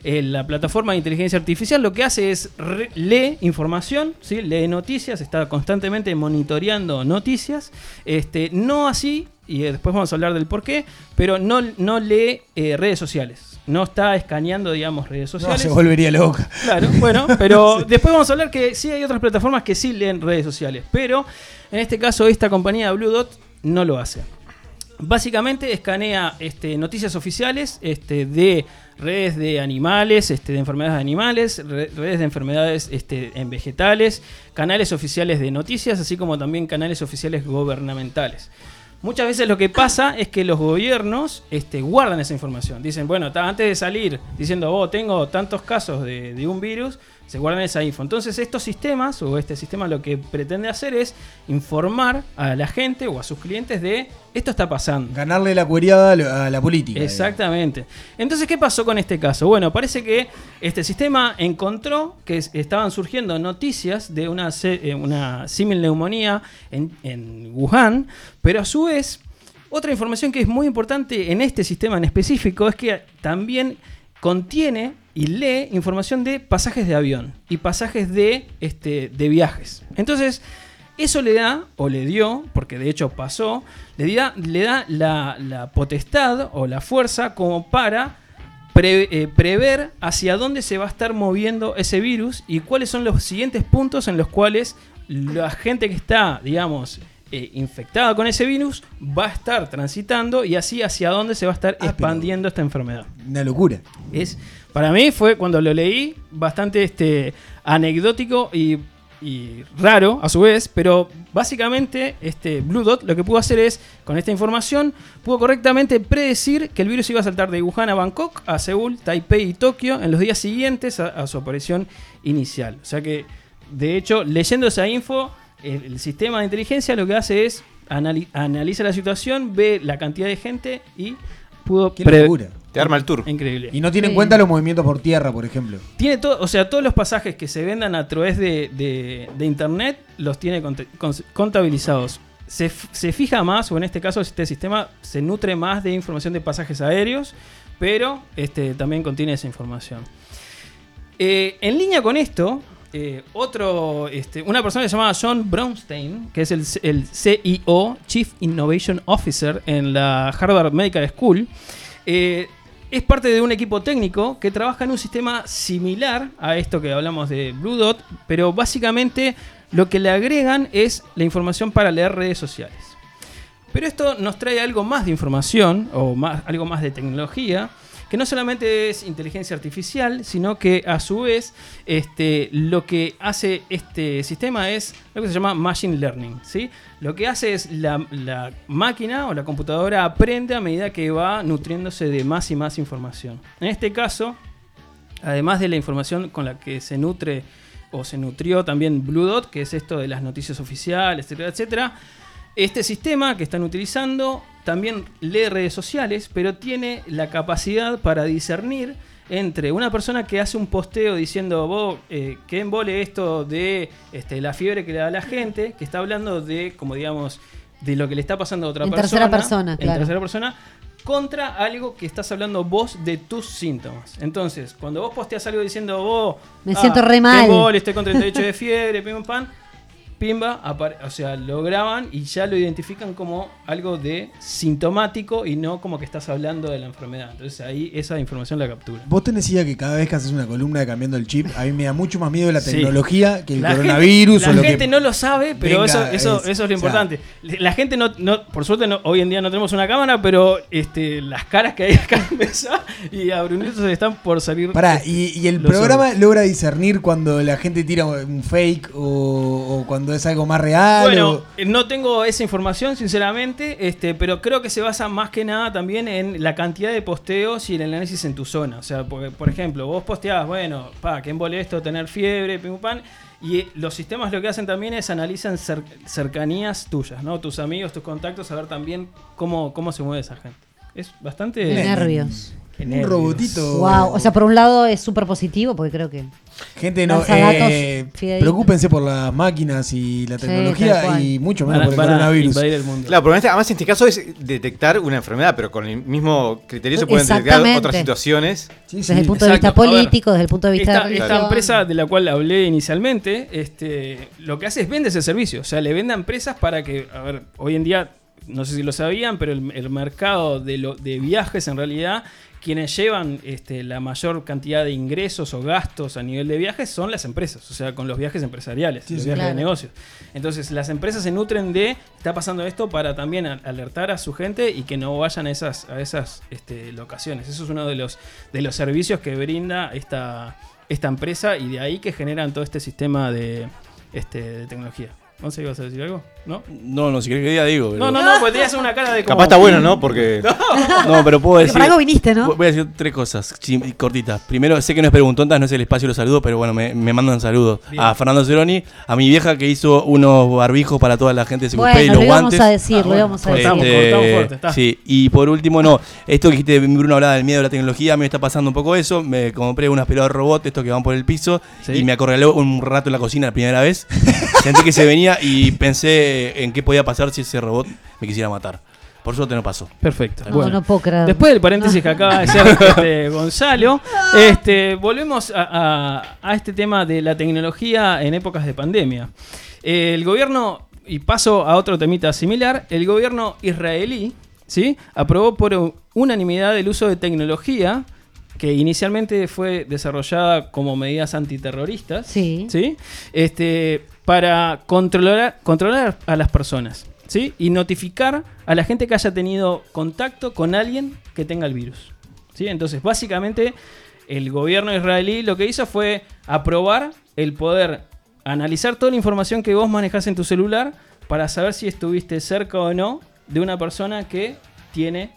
eh, la plataforma de inteligencia artificial lo que hace es re- lee información, ¿sí? lee noticias, está constantemente monitoreando noticias. Este, no así, y eh, después vamos a hablar del por qué, pero no, no lee eh, redes sociales. No está escaneando, digamos, redes No, sociales. se volvería loca. Claro, bueno, pero después vamos a hablar que sí hay otras plataformas que sí leen redes sociales, pero en este caso esta compañía Blue Dot no lo hace. Básicamente escanea este, noticias oficiales este, de redes de animales, este, de enfermedades de animales, re- redes de enfermedades este, en vegetales, canales oficiales de noticias, así como también canales oficiales gubernamentales. Muchas veces lo que pasa es que los gobiernos este, guardan esa información. Dicen, bueno, antes de salir diciendo, oh, tengo tantos casos de, de un virus, se guardan esa info. Entonces estos sistemas, o este sistema lo que pretende hacer es informar a la gente o a sus clientes de esto está pasando. Ganarle la cueriada a la- política. Exactamente. Entonces, ¿qué pasó con este caso? Bueno, parece que este sistema encontró que es- estaban surgiendo noticias de una, eh, una símil neumonía en, en Wuhan, pero a su vez, otra información que es muy importante en este sistema en específico es que también contiene y lee información de pasajes de avión y pasajes de, este, de viajes. Entonces, eso le da, o le dio, porque de hecho pasó, le da, le da la, la potestad o la fuerza como para pre- eh, prever hacia dónde se va a estar moviendo ese virus y cuáles son los siguientes puntos en los cuales la gente que está, digamos, eh, infectada con ese virus va a estar transitando y así hacia dónde se va a estar expandiendo esta enfermedad. Una locura. Es, para mí fue cuando lo leí bastante este, anecdótico y, y raro a su vez, pero básicamente este Blue Dot lo que pudo hacer es, con esta información, pudo correctamente predecir que el virus iba a saltar de Wuhan a Bangkok, a Seúl, Taipei y Tokio en los días siguientes a, a su aparición inicial. O sea que, de hecho, leyendo esa info, el, el sistema de inteligencia lo que hace es anali- analiza la situación, ve la cantidad de gente y pudo pre-. Te arma el tour. Increíble. Y no tiene en cuenta los movimientos por tierra, por ejemplo. Tiene todo, o sea, todos los pasajes que se vendan a través de, de- de internet los tiene contabilizados. Se, se fija más, o en este caso este sistema se nutre más de información de pasajes aéreos, pero este, también contiene esa información. Eh, en línea con esto, eh, otro, este, una persona que se llama John Brownstein, que es el, el CIO, Chief Innovation Officer en la Harvard Medical School, eh, es parte de un equipo técnico que trabaja en un sistema similar a esto que hablamos de Blue Dot, pero básicamente lo que le agregan es la información para leer redes sociales. Pero esto nos trae algo más de información o más, algo más de tecnología, que no solamente es inteligencia artificial, sino que a su vez este, lo que hace este sistema es lo que se llama machine learning. ¿sí? Lo que hace es la, la máquina o la computadora aprende a medida que va nutriéndose de más y más información. En este caso, además de la información con la que se nutre o se nutrió también Blue Dot, que es esto de las noticias oficiales, etcétera, etcétera. Este sistema que están utilizando también lee redes sociales, pero tiene la capacidad para discernir entre una persona que hace un posteo diciendo, vos, eh, que embole esto de este, la fiebre que le da a la gente, que está hablando de, como digamos, de lo que le está pasando a otra En persona. tercera persona, en claro. tercera persona, contra algo que estás hablando vos de tus síntomas. Entonces, cuando vos posteas algo diciendo, vos... Me siento re qué mal". embole, estoy con 38 de fiebre, pim pam, pimba, o sea, lo graban y ya lo identifican como algo de sintomático y no como que estás hablando de la enfermedad. Entonces ahí esa información la captura. Vos tenés idea que cada vez que haces una columna de cambiando el chip, a mí me da mucho más miedo la Sí. tecnología que el La coronavirus gente, o la lo gente que. no lo sabe, pero eso, eso, es- eso es lo o sea, importante. La gente no, no- por suerte no- hoy en día no tenemos una cámara, pero este, las caras que hay acá en la mesa y a Brunito se están por salir. Pará, este, y, y el programa ojos. logra discernir cuando la gente tira un fake o, o cuando cuando es algo más real. Bueno, o- eh, no tengo esa información, sinceramente, este, pero creo que se basa más que nada también en la cantidad de posteos y el análisis en tu zona. O sea, porque, por ejemplo, vos posteás, bueno, pa, que embole esto, tener fiebre, pim pum, pam, y eh, los sistemas lo que hacen también es analizan cer- cercanías tuyas, ¿no? Tus amigos, tus contactos, saber también cómo, cómo se mueve esa gente. Es bastante... Nervios. Un nervios. robotito. Wow. O sea, por un lado es súper positivo porque creo que. Gente, no, eh, preocúpense por las máquinas y la Sí, tecnología y mucho menos por el coronavirus. invadir el mundo. Claro, pero además en este caso es detectar una enfermedad, pero con el mismo criterio se pueden detectar otras situaciones. Desde el punto de vista ver, político, desde el punto de vista Esta, de esta empresa de la cual hablé inicialmente, este, lo que hace es vende ese servicio. O sea, le vende a empresas para que, a ver, hoy en día, no sé si lo sabían, pero el, el mercado de, lo- de viajes en realidad, quienes llevan este, la mayor cantidad de ingresos o gastos a nivel de viajes son las empresas, o sea, con los viajes empresariales, Sí, los sí. viajes Claro. de negocios. Entonces, las empresas se nutren de, está pasando esto para también a- alertar a su gente y que no vayan a esas, a esas este, locaciones. Eso es uno de los, de los servicios que brinda esta, esta empresa y de ahí que generan todo este sistema de, este, de tecnología. ¿No sé, ibas a decir algo? ¿No? No, no, si querés que diga, digo. pero- No, no, no, porque tenías una cara de como... Capaz está bueno, ¿no? Porque No, pero puedo Porque decir. para algo viniste, ¿no? Voy a decir tres cosas cortitas. Primero, sé que no es preguntontas, no es el espacio, los saludo, pero bueno, me, me mandan saludos a Fernando Ceroni, a mi vieja que hizo unos barbijos para toda la gente de CQP y Bueno, los lo íbamos guantes. a decir, Ah, lo íbamos a decir. cortamos, cortamos fuerte, está. Sí, y por último, no, esto que dijiste, Bruno hablaba del miedo a la tecnología, a mí me está pasando un poco eso. Me compré un aspirador robot, estos que van por el piso, Sí. y me acorraló un rato en la cocina la primera vez. Sentí que se venía y pensé en qué podía pasar si ese robot me quisiera matar. Por suerte no pasó. Perfecto. No, Bueno. no puedo creer. Después del paréntesis que acaba de hacer este, Gonzalo, este, volvemos a, a- a este tema de la tecnología en épocas de pandemia. Eh, el gobierno, y paso a otro temita similar, el gobierno israelí ¿sí? aprobó por unanimidad el uso de tecnología que inicialmente fue desarrollada como medidas antiterroristas, Sí. ¿sí? Este, para controlar, controlar a las personas, ¿sí? Y notificar a la gente que haya tenido contacto con alguien que tenga el virus, ¿sí? Entonces, básicamente, el gobierno israelí lo que hizo fue aprobar el poder analizar toda la información que vos manejás en tu celular para saber si estuviste cerca o no de una persona que tiene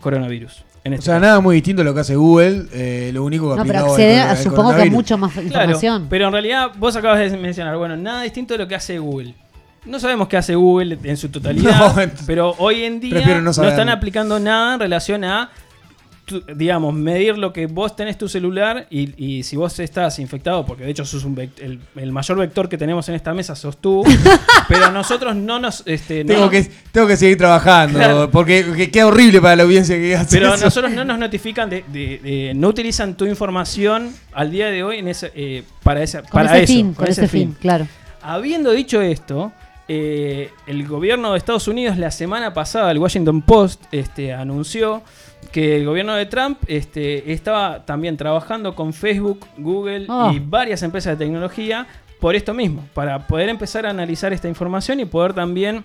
coronavirus. En O este sea, caso. nada muy distinto a lo que hace Google. eh, lo único que No, pero aplicaba accede, al- a, al supongo que coronavirus. mucho más Claro, información. pero en realidad vos acabas de mencionar, bueno, nada distinto de lo que hace Google. No sabemos qué hace Google en su totalidad, No, ent- pero hoy en día prefiero no no, saber. están aplicando nada en relación a, tu- digamos, medir lo que vos tenés tu celular y, y si vos estás infectado, porque de hecho sos un vec- el, el mayor vector que tenemos en esta mesa sos tú, pero nosotros no nos... Este, no Tengo, nos- que, tengo que seguir trabajando. Claro. Porque que queda horrible para la audiencia que hace Pero eso. nosotros no nos notifican, de, de- de- no utilizan tu información al día de hoy en ese, eh, para, esa, con para ese eso. fin, con ese fin, claro. Habiendo dicho esto, eh, el gobierno de Estados Unidos la semana pasada, el Washington Post, este, anunció que el gobierno de Trump este, estaba también trabajando con Facebook, Google Ah. y varias empresas de tecnología por esto mismo, para poder empezar a analizar esta información y poder también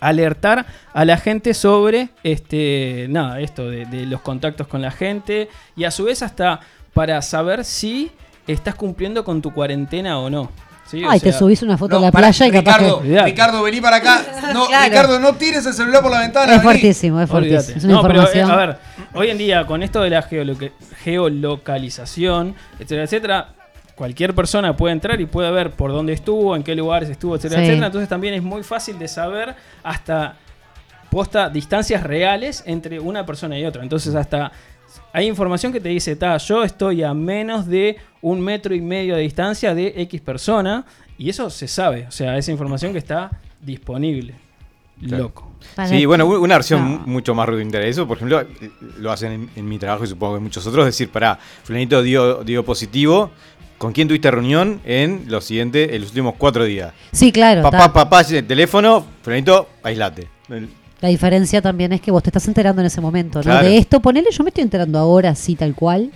alertar a la gente sobre este nada esto de, de los contactos con la gente y a su vez hasta para saber si estás cumpliendo con tu cuarentena o no ¿sí? O Ay, te sea, subís una foto No, a la playa y capaz Ricardo, que... Ricardo, vení para acá. No, Claro. Ricardo, no tires el celular por la ventana. Es vení. fuertísimo, es fuertísimo. Olvídate. Es una No, pero, eh, información. a ver, hoy en día con esto de la geoloca- geolocalización, etcétera, etcétera, cualquier persona puede entrar y puede ver por dónde estuvo, en qué lugares estuvo, etcétera, Sí. etcétera. Entonces también es muy fácil de saber hasta posta distancias reales entre una persona y otra. Entonces hasta hay información que te dice, ta, yo estoy a menos de un metro y medio de distancia de X persona y eso se sabe. O sea, esa información que está disponible. Claro. Loco. Sí, bueno, una versión No. mucho más rudimentaria de eso, por ejemplo, lo hacen en, en mi trabajo y supongo que muchos otros, decir, pará, fulanito dio, dio positivo, ¿con quién tuviste reunión en los siguientes, en los últimos cuatro días? Sí, claro. Papá, ta. papá, el teléfono, fulanito, aislate. La diferencia también es que vos te estás enterando en ese momento, ¿no? Claro. De esto, ponele, yo me estoy enterando ahora, así tal cual,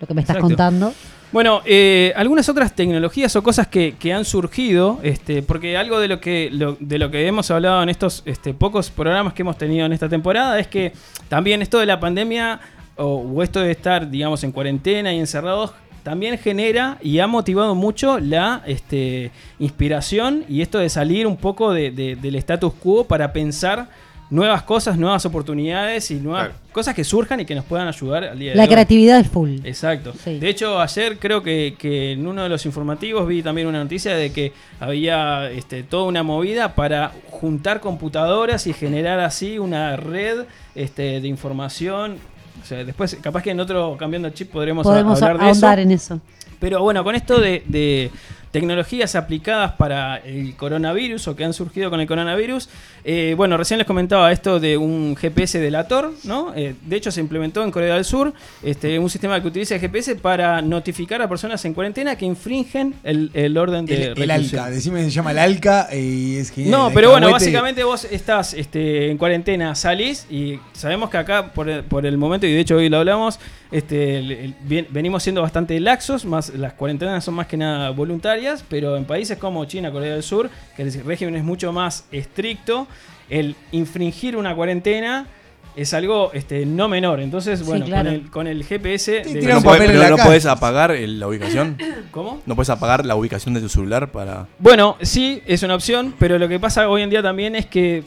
lo que me estás Exacto. contando. Bueno, eh, algunas otras tecnologías o cosas que, que han surgido, este, porque algo de lo que lo- de lo que hemos hablado en estos este, pocos programas que hemos tenido en esta temporada es que también esto de la pandemia o, o esto de estar, digamos, en cuarentena y encerrados también genera y ha motivado mucho la este, inspiración y esto de salir un poco de- de- del status quo para pensar nuevas cosas, nuevas oportunidades y nuevas cosas que surjan y que nos puedan ayudar al día de La hoy. creatividad es full. Exacto. De hecho, ayer creo que, que en uno de los informativos vi también una noticia de que había este, toda una movida para juntar computadoras y generar así una red este, de información. O sea, después, capaz que en otro cambiando chip podremos, a- Podemos hablar de ahondar eso. en eso. Pero bueno, con esto de, de tecnologías aplicadas para el coronavirus o que han surgido con el coronavirus, eh, bueno, recién les comentaba esto de un GPS delator, ¿no? Eh, de hecho, se implementó en Corea del Sur este, un sistema que utiliza el GPS para notificar a personas en cuarentena que infringen el, el orden de El. ALCA, decime que se llama el ALCA y es que No, pero bueno, básicamente vos estás este, en cuarentena, salís y sabemos que acá, por el momento, y de hecho hoy lo hablamos, este, el- el- bien- venimos siendo bastante laxos, más las cuarentenas son más que nada voluntarias, pero en países como China, Corea del Sur, que el régimen es mucho más estricto, el infringir una cuarentena es algo este, no menor. Entonces, bueno, claro. con, el, con el GPS... de- Pero no, podés- pero no puedes apagar el- la ubicación. ¿Cómo? No puedes apagar la ubicación de tu celular para. Bueno, sí, es una opción, pero lo que pasa hoy en día también es que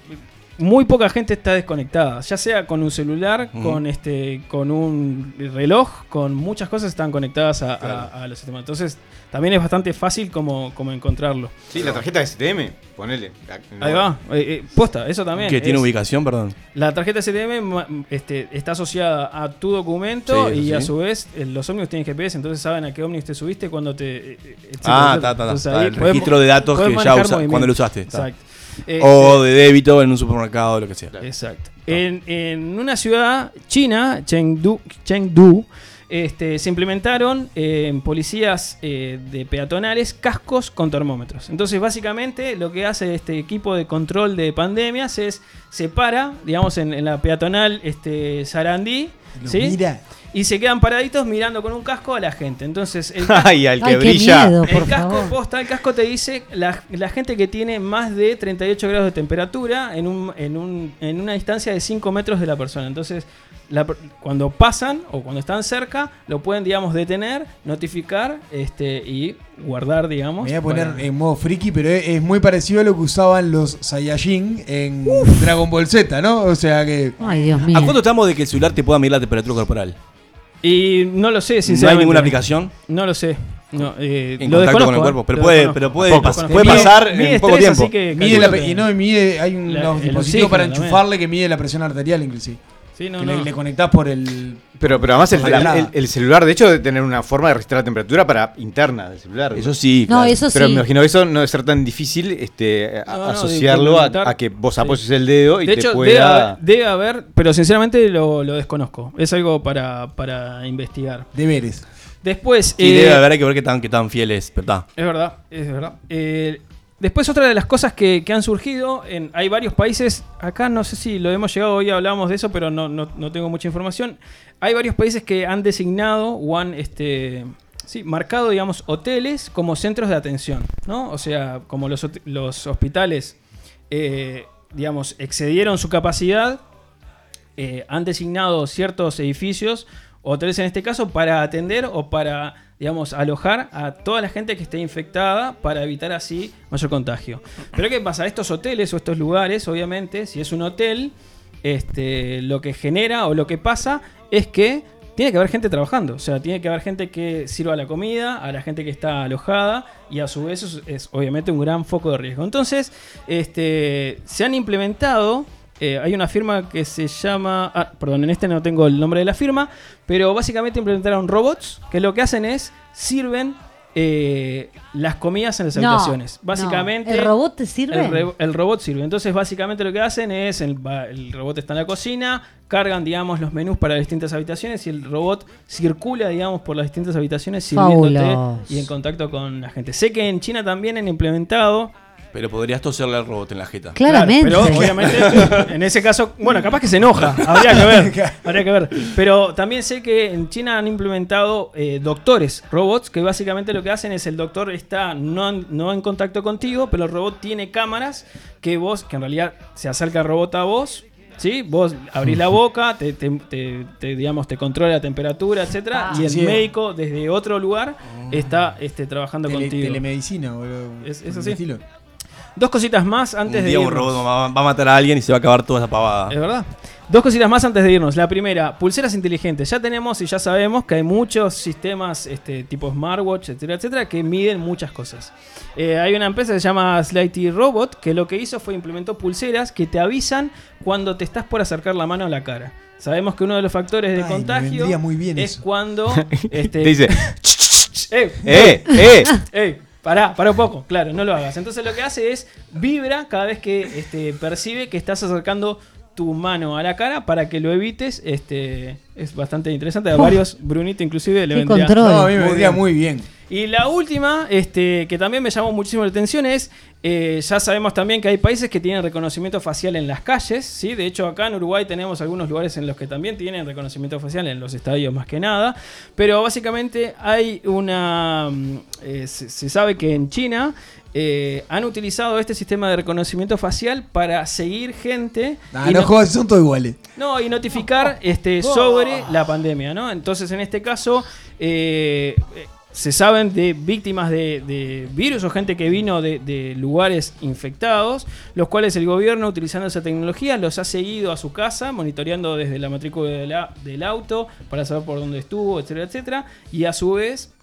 muy poca gente está desconectada, ya sea con un celular, con este, con un reloj, con muchas cosas están conectadas a, a- Claro. a los sistemas. Entonces, también es bastante fácil como, como encontrarlo. Sí, la tarjeta de STM, ponele. Ahí va, eh, eh, posta, eso también. Que tiene es- ubicación, perdón. La tarjeta STM este, está asociada a tu documento Sí, y a su vez eh, los ómnibus tienen GPS, entonces saben a qué ómnibus te subiste cuando te... eh, eh, etcétera, Ah, etcétera. está, está, está. Entonces Está ahí el podemos- registro de datos que ya usa, cuando lo usaste. está. Exacto. O Este, de débito en un supermercado, lo que sea. Exacto. En, en una ciudad china, Chengdu, Chengdu este, se implementaron eh, en policías eh, de peatonales cascos con termómetros. Entonces, básicamente, lo que hace este equipo de control de pandemias es separa, digamos, en, en la peatonal este, Sarandí, ¿sí? mira. Y se quedan paraditos mirando con un casco a la gente. Entonces, el casco, Ay, al que Ay, qué brilla. miedo, por el casco favor. posta, el casco te dice la, la gente que tiene más de 38 grados de temperatura en, un, en, un, en una distancia de 5 metros de la persona. Entonces, la cuando pasan o cuando están cerca, lo pueden, digamos, detener, notificar este, y guardar, digamos. Me voy a poner para- en modo friki, pero es, es muy parecido a lo que usaban los Saiyajin en Dragon Ball Z, ¿no? O sea que. Ay, Dios mío. ¿A cuánto estamos de que el celular te pueda medir la temperatura corporal? Y no lo sé, ¿No hay sinceramente. ninguna aplicación? No lo sé. No, eh, En lo contacto con el cuerpo, ¿eh? pero puede- pero puede pas- puede Mide- pasar mide en poco estrés, tiempo. Mide la, y no, y mide, hay unos La- el dispositivos para enchufarle que mide la presión arterial, inclusive. Sí, no, que no. Le, le conectás por el. Pero, pero además el, celular, de hecho, debe tener una forma de registrar la temperatura para interna del celular. Eso sí, No, claro. eso Pero me imagino que eso no debe ser tan difícil este, a- No, asociarlo a, que vos Sí. apoyes el dedo y de te hecho, debe pueda. haber, debe haber, pero sinceramente lo, lo desconozco. Es algo para, para investigar. Deberes. Después. Sí, eh, debe haber, hay que ver qué tan, qué tan fiel es, está. Es verdad, es verdad. Eh, después otra de las cosas que, han surgido, en, hay varios países, acá no sé si lo hemos llegado, hoy hablamos de eso, pero no, no, no tengo mucha información. Hay varios países que han designado o han este, sí, marcado, digamos, hoteles como centros de atención, ¿no? O sea, como los, los hospitales, eh, digamos, excedieron su capacidad, eh, han designado ciertos edificios, hoteles en este caso, para atender o para, digamos, alojar a toda la gente que esté infectada para evitar así mayor contagio. Pero ¿qué pasa? Estos hoteles o estos lugares, obviamente, si es un hotel, este, lo que genera o lo que pasa es que tiene que haber gente trabajando. O sea, tiene que haber gente que sirva la comida, a la gente que está alojada, y a su vez es, es obviamente un gran foco de riesgo. Entonces, este, se han implementado. Eh, hay una firma que se llama. Ah, perdón, en este no tengo el nombre de la firma. Pero básicamente implementaron robots que lo que hacen es sirven eh, las comidas en las No, habitaciones. no. Básicamente. ¿El robot te sirve? El, re- el robot sirve. Entonces, básicamente lo que hacen es, el, robot está en la cocina, cargan, digamos, los menús para las distintas habitaciones y el robot circula, digamos, por las distintas habitaciones sirviéndote y en contacto con la gente. Sé que en China también han implementado... Pero podrías toserle al robot en la jeta. Claramente. Claro, pero obviamente, en ese caso, bueno, capaz que se enoja, habría que ver, habría que ver. Pero también sé que en China han implementado eh, doctores, robots, que básicamente lo que hacen es el doctor está no, en- no en contacto contigo, pero el robot tiene cámaras que vos, que en realidad se acerca el robot a vos, ¿Sí? Vos abrís la boca, te, te- te- te, digamos, te controla la temperatura, etcétera, Ah. y el Sí. médico desde otro lugar está este, trabajando Tele- contigo. telemedicina, boludo. Es, es así. estilo. Dos cositas más antes un de día un irnos. robot va, va a matar a alguien y se va a acabar toda esa pavada. Es verdad. Dos cositas más antes de irnos. La primera, pulseras inteligentes. Ya tenemos y ya sabemos que hay muchos sistemas este, tipo smartwatch, etcétera, etcétera, que miden muchas cosas. Eh, hay una empresa que se llama Slighty Robot que lo que hizo fue implementó pulseras que te avisan cuando te estás por acercar la mano a la cara. Sabemos que uno de los factores de Ay, contagio muy bien es eso. cuando este, Te dice, ¡Eh! ¡Eh! ¡Eh! ¡Ey! Pará, pará un poco, claro, no lo hagas. Entonces lo que hace es vibra cada vez que este, percibe que estás acercando tu mano a la cara para que lo evites. Este, es bastante interesante. A varios, Brunito inclusive, le vendría. control. No, a mí me vendría muy bien. Y la última, este, que también me llamó muchísimo la atención, es, eh, ya sabemos también que hay países que tienen reconocimiento facial en las calles, ¿sí? De hecho, acá en Uruguay tenemos algunos lugares en los que también tienen reconocimiento facial, en los estadios más que nada. Pero básicamente hay una... mm, eh, se, se sabe que en China eh, han utilizado este sistema de reconocimiento facial para seguir gente... Nah, y no son todos iguales. no, y notificar este, sobre la pandemia, ¿no? Entonces, en este caso, eh, se saben de víctimas de, virus o gente que vino de, lugares infectados, los cuales el gobierno, utilizando esa tecnología, los ha seguido a su casa, monitoreando desde la matrícula de la- del auto para saber por dónde estuvo, etcétera, etcétera, y a su vez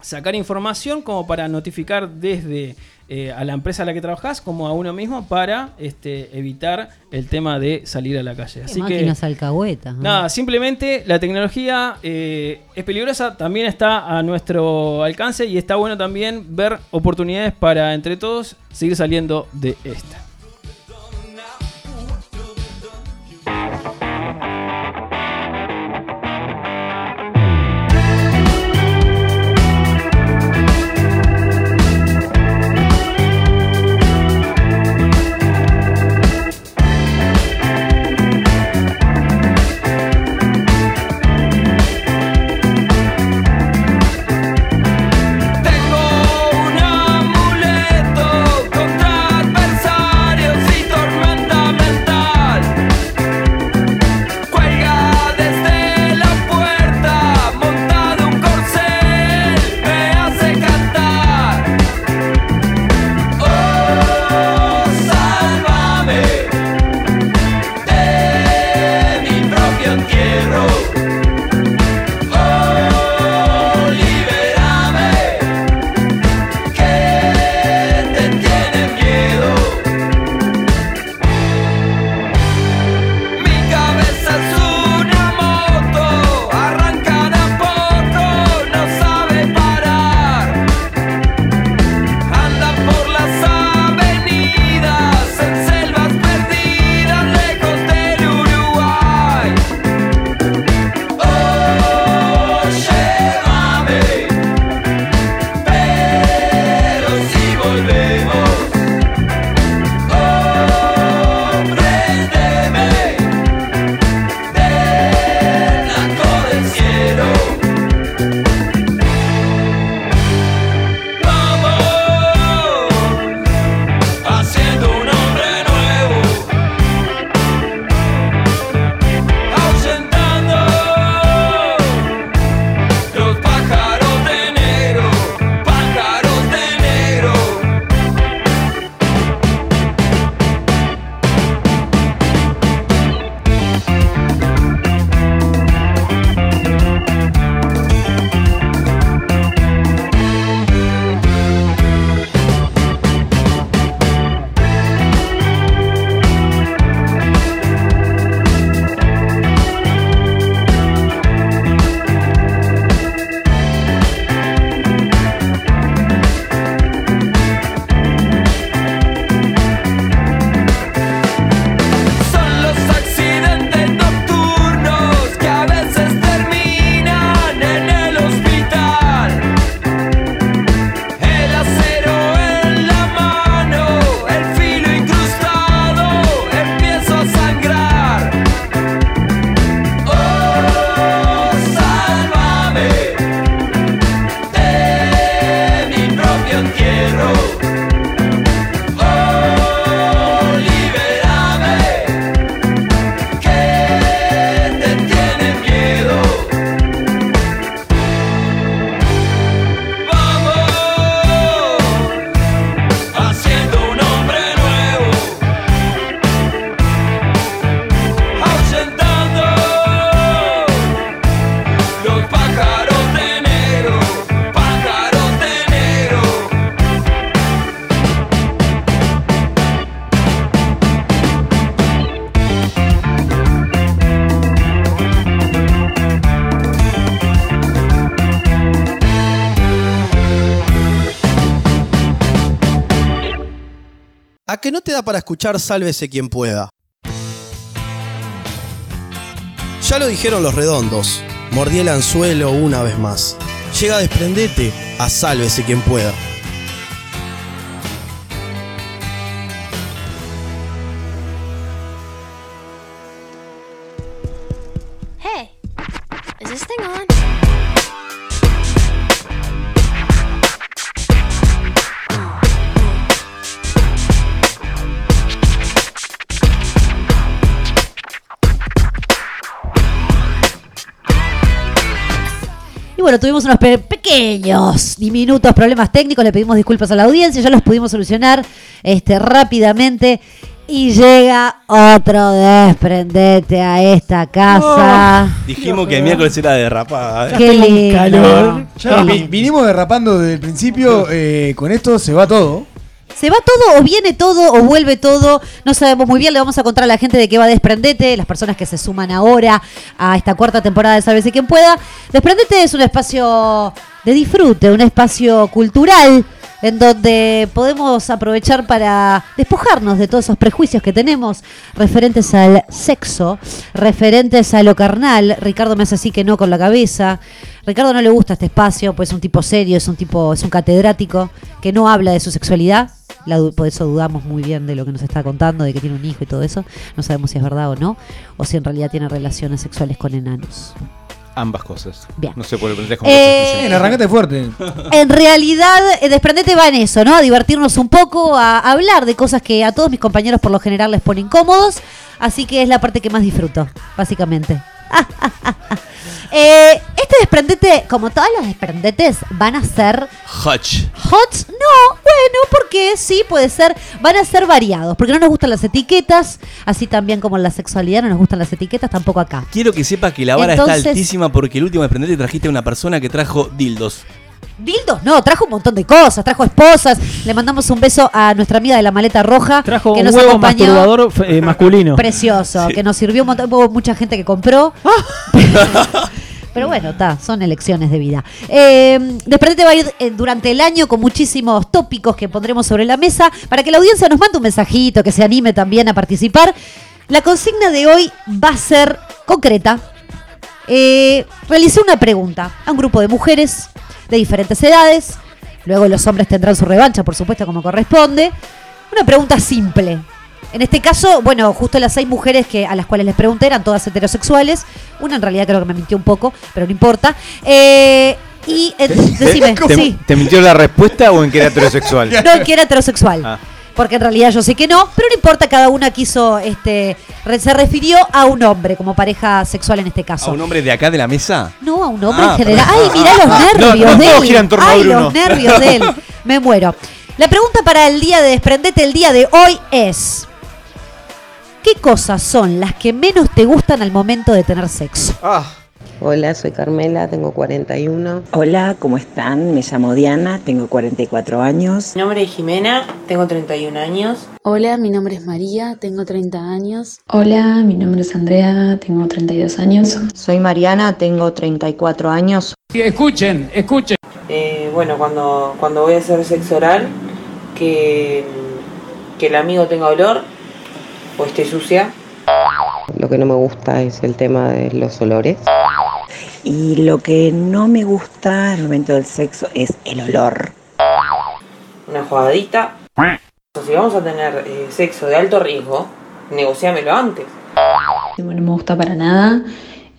sacar información como para notificar desde eh, a la empresa a la que trabajás como a uno mismo para este, evitar el tema de salir a la calle. Así que máquinas alcahuetas. ¿no? nada, simplemente la tecnología eh, es peligrosa, también está a nuestro alcance y está bueno también ver oportunidades para entre todos seguir saliendo de esta. Te da para escuchar Sálvese quien pueda? Ya lo dijeron los redondos. Mordí el anzuelo una vez más. Llega desprendete a Sálvese quien pueda. Bueno, tuvimos unos pe- pequeños, diminutos problemas técnicos, le pedimos disculpas a la audiencia, ya los pudimos solucionar este, rápidamente. Y llega otro desprendete a esta casa. Dijimos que el miércoles era derrapada. ¿eh? Qué lindo. Ya Qué vi- lindo. vinimos derrapando desde el principio. eh, con esto se va todo. Se va todo o viene todo o vuelve todo. No sabemos muy bien. Le vamos a contar a la gente de qué va Desprendete, las personas que se suman ahora a esta cuarta temporada de Sálvese quien pueda. Desprendete es un espacio de disfrute, un espacio cultural en donde podemos aprovechar para despojarnos de todos esos prejuicios que tenemos referentes al sexo, referentes a lo carnal. Ricardo me hace así que no con la cabeza. Ricardo no le gusta este espacio, pues es un tipo serio, es un tipo, es un catedrático que no habla de su sexualidad. La por eso dudamos muy bien de lo que nos está contando, de que tiene un hijo y todo eso. No sabemos si es verdad o no, o si en realidad tiene relaciones sexuales con enanos. Ambas cosas. Bien. No sé por qué Eh, Bien, arrancate fuerte. En realidad, eh, Desprendete va en eso, ¿no? A divertirnos un poco, a hablar de cosas que a todos mis compañeros por lo general les ponen incómodos. Así que es la parte que más disfruto, básicamente. Eh, este Desprendete, como todos los Desprendetes, van a ser Hutch. Hot, no, bueno, porque sí, puede ser, van a ser variados, porque no nos gustan las etiquetas, así también como en la sexualidad no nos gustan las etiquetas, tampoco acá. Quiero que sepa que la vara Entonces- está altísima porque el último desprendete trajiste a una persona que trajo dildos. Dildos, no, trajo un montón de cosas, trajo esposas, le mandamos un beso a nuestra amiga de la maleta roja, Trajo que un nos huevo acompañó. masturbador eh, masculino. Precioso, Sí. que nos sirvió un montón, hubo mucha gente que compró. Pero bueno, está, son elecciones de vida. Eh, Desprendete va a ir eh, durante el año con muchísimos tópicos que pondremos sobre la mesa para que la audiencia nos mande un mensajito, que se anime también a participar. La consigna de hoy va a ser concreta. Eh, realicé una pregunta a un grupo de mujeres de diferentes edades. Luego los hombres tendrán su revancha, por supuesto, como corresponde. Una pregunta simple. En este caso, bueno, justo las seis mujeres que a las cuales les pregunté eran todas heterosexuales. Una en realidad creo que me mintió un poco, pero no importa. Eh, y eh, decime, ¿Te, sí, te mintió la respuesta o en que era heterosexual? no que era heterosexual. Ah. Porque en realidad yo sé que no, pero no importa, cada una quiso, este, se refirió a un hombre como pareja sexual en este ¿A caso. un hombre de acá de la mesa? No, a un hombre Ah, en general. perdón. Ay, mirá los No, nervios no de él. gira en torno a Ay, Bruno. los nervios de él. Me muero. La pregunta para el día de desprendete el día de hoy es: ¿Qué cosas son las que menos te gustan al momento de tener sexo? Hola, soy Carmela, tengo 41. Hola, ¿cómo están? Me llamo Diana, tengo 44 años. Mi nombre es Jimena, tengo 31 años. Hola, mi nombre es María, tengo 30 años. Hola, mi nombre es Andrea, tengo 32 años. Soy Mariana, tengo 34 años. Escuchen, escuchen. Eh, bueno, cuando, cuando voy a hacer sexo oral, que, que el amigo tenga olor o esté sucia. Lo que no me gusta es el tema de los olores. Y lo que no me gusta al momento del sexo es el olor. una jugadita. Si vamos a tener eh, sexo de alto riesgo, negociámelo antes. Lo que no me gusta para nada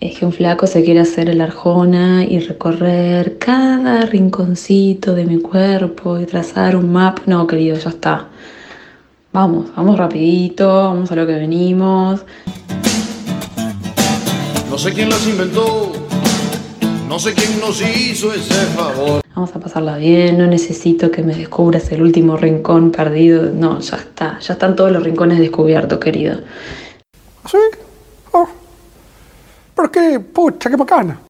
es que un flaco se quiera hacer el arjona y recorrer cada rinconcito de mi cuerpo y trazar un map. No, querido, ya está. Vamos, vamos rapidito, vamos a lo que venimos. No sé quién las inventó, no sé quién nos hizo ese favor. Vamos a pasarla bien, no necesito que me descubras el último rincón perdido. No, ya está, ya están todos los rincones descubiertos, querido. ¿Sí? Oh. ¿Pero qué? Pucha, qué bacana.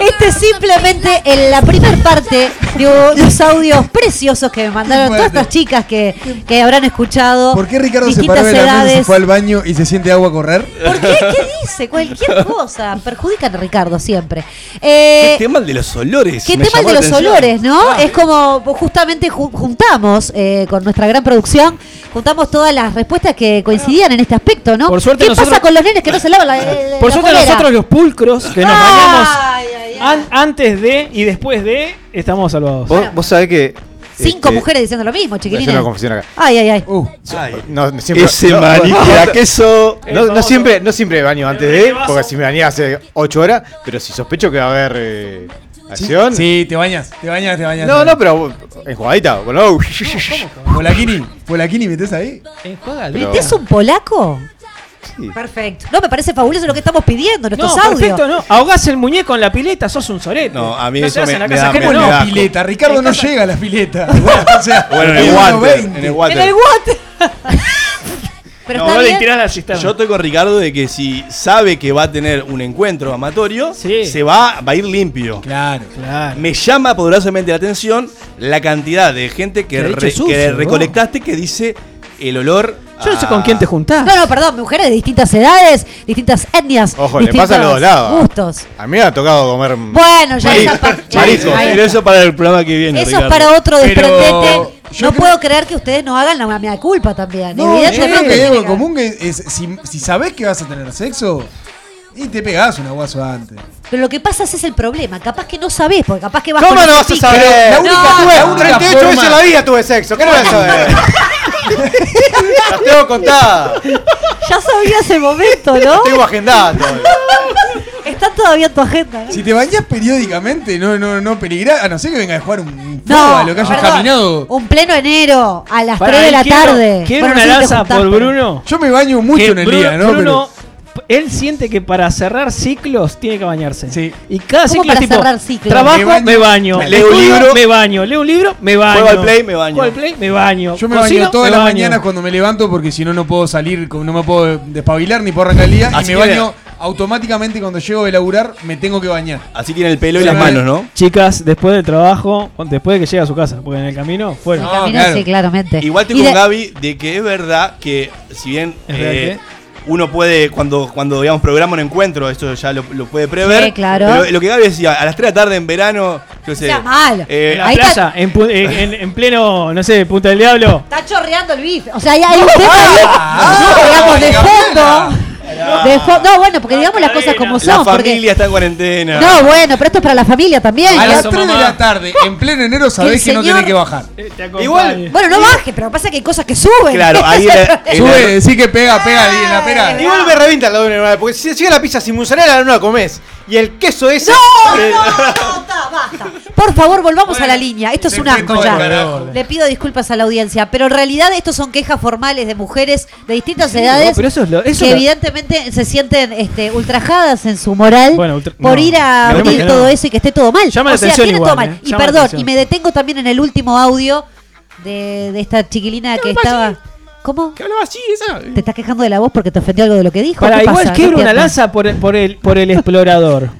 Este es simplemente en la primera parte unos audios preciosos que me mandaron todas estas chicas que, que habrán escuchado. ¿Por qué Ricardo se paró de la mesa y se fue al baño y se siente agua correr? ¿Por qué? ¿Qué dice? Cualquier cosa. Perjudican a Ricardo siempre. Eh, ¿Qué tema el de los olores? ¿Qué Me tema el de la los atención. olores, no? Es como justamente ju- juntamos eh, con nuestra gran producción, juntamos todas las respuestas que coincidían en este aspecto, ¿no? Por suerte ¿Qué nosotros- pasa con los nenes que no se lavan la, eh, Por la suerte polera? nosotros los pulcros que nos Ay, bañamos an- antes de y después de estamos salvados. Vos, vos sabés que. Cinco este, mujeres diciendo lo mismo, voy a hacer chiquilines. una confesión acá. Ay, ay, ay. No, no, siempre, Ese no, maní no, que da no, queso. No, no siempre, no siempre baño antes de, porque si me bañé hace 8 horas, pero si sospecho que va a haber eh, acción. Sí, te bañas, te bañas, te bañas. No, no, pero enjuagadita. Bueno, Polaquini, Polaquini, metes ahí. ¿Metés un polaco? Perfecto. No, me parece fabuloso lo que estamos pidiendo en No, estos audios. perfecto, no. Ahogás el muñeco en la pileta, sos un sorete. No, a mí No eso me- en la me casa da- me no. pileta, Ricardo no llega a la pileta. o sea, Bueno, en el water. 1.20. En el water. En el water. Pero No, está no le tirás la cisterna. Yo estoy con Ricardo de que si sabe que va a tener un encuentro amatorio, Sí. se va, va a ir limpio. Claro. Claro. Me llama poderosamente la atención la cantidad de gente que, re- sucio, que recolectaste que dice el olor. Yo no sé con quién te juntás. No, no, perdón, mujeres de distintas edades, distintas etnias, Ojo, le distintos pasa a los dos lados. gustos. A mí me ha tocado comer. Bueno, ya ahí Pero está. eso para el programa que viene. Eso es Ricardo. para otro Pero yo No creo- puedo creer que ustedes no hagan la mea culpa también. No, yo Evidentemente. creo que hay tiene algo en que- común que es si, si sabés que vas a tener sexo y te pegás un aguazo antes. Pero lo que pasa es, es el problema. Capaz que no sabés, porque capaz que vas ¿Cómo con no ese vas a pique. saber? la No, única- no, la no. única 38 veces forma- en la vida tuve sexo. ¿Qué no vas a saber? Las tengo contadas. Ya sabía ese momento, ¿no? Tengo agendada todo. Está todavía en tu agenda. ¿no? Si te bañás periódicamente, no, no, no peligrás, a no ser que venga a jugar un No, fútbol, lo que hayas perdón. caminado. Un pleno enero a las Pará, 3 de la quiero- tarde. Quiero Bueno, una te lanza por Bruno. Yo me baño mucho que en el Bruno- día, ¿no? Bruno, él siente que para cerrar ciclos tiene que bañarse. Sí. Y cada ¿Cómo ciclo para es tipo, cerrar ciclos? trabajo, Me baño, me baño. me leo un libro, me baño. Leo un libro, me baño. Juego al play, me baño. Juego al play, me baño. Yo me Cocino, baño todas las baño. mañanas cuando me levanto porque si no, no puedo salir, como no me puedo despabilar ni puedo arrancar el día. Así y me baño automáticamente cuando llego de laburar, me tengo que bañar. Así tiene el pelo y las manos, ¿no? Chicas, después del trabajo, después de que llega a su casa, porque en el camino, fuera. No, Camino, claro. sí, claramente. Igual estoy con de- Gaby de que es verdad que si bien ¿Es verdad eh, uno puede, cuando, cuando digamos programa un encuentro, esto ya lo, lo puede prever. Sí, claro. Pero lo que Gaby decía, a las 3 de la tarde en verano, yo sé. sea mal. eh, En la Ahí está- en, en- en- en pleno, no sé, Punta del Diablo. Está chorreando el bife. O sea, hay, hay un tema ahí, digamos, de fondo. No, bueno, porque digamos las cosas como la son. porque- familia está en cuarentena. No, bueno, pero esto es para la familia también. A las Eso, 3 de la tarde, en pleno enero, sabés que no tenés que bajar. Igual- Bueno, no baje, pero pasa que hay cosas que suben. Claro, ahí la- Sube, decir que pega, pega ahí en la pera. Igual me revienta el lado de una porque si llega la pizza sin mozzarella no la comes. Y el queso ese. No, no, no, está, basta. Por favor, volvamos a la línea. Esto es un asco ya. Le pido disculpas a la audiencia, pero en realidad estos son quejas formales de mujeres de distintas Sí, edades no, pero eso es lo- eso que lo- evidentemente se sienten este, ultrajadas en su moral Bueno, ultra- por no, ir a abrir todo no. eso y que esté todo mal. Llama la o sea, atención igual, todo mal. eh. Y Llama perdón, y me detengo también en el último audio de, de esta chiquilina que estaba. ¿Cómo? Que hablaba así, esa. ¿Te estás quejando de la voz porque te ofendió algo de lo que dijo? Para ¿Qué igual pasa? quiebro No una lanza por el, por el, por el explorador.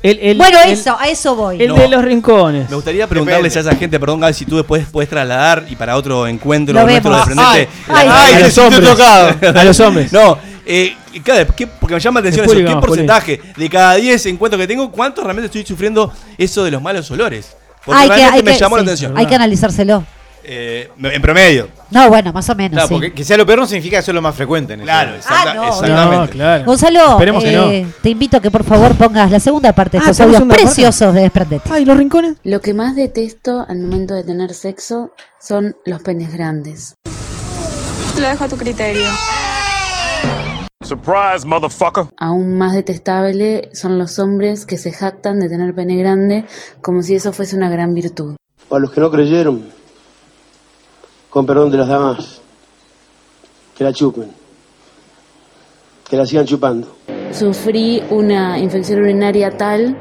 El, el- Bueno, el- eso, a eso voy. El No. de los rincones. Me gustaría preguntarles a esa gente, perdón Gaby, si tú después puedes trasladar y para otro encuentro Lo nuestro vemos. desprendente. Ay, la- ay, a los hombres. tocado. A los hombres. No, eh, cada- ¿qué- porque me llama la atención Es eso. ¿Qué porcentaje de cada 10 encuentros que tengo, cuántos realmente estoy sufriendo eso de los malos olores? Porque Hay que, realmente hay me que- llamó la atención. Hay que analizárselo. Eh, en promedio. No, bueno, más o menos. Claro, sí. porque que sea lo peor no significa que sea lo más frecuente. En Claro, exacta- Ah, no, exactamente. No, claro. Gonzalo, Esperemos que eh, te invito a que por favor pongas la segunda parte de Ah, estos ¿tenemos audios segunda parte? preciosos de Desprendete. Ay, los rincones. Lo que más detesto al momento de tener sexo son los penes grandes. Lo dejo a tu criterio. Surprise, motherfucker. Aún más detestable son los hombres que se jactan de tener pene grande como si eso fuese una gran virtud. Para los que no creyeron, con perdón de las damas, que la chupen, que la sigan chupando. Sufrí una infección urinaria tal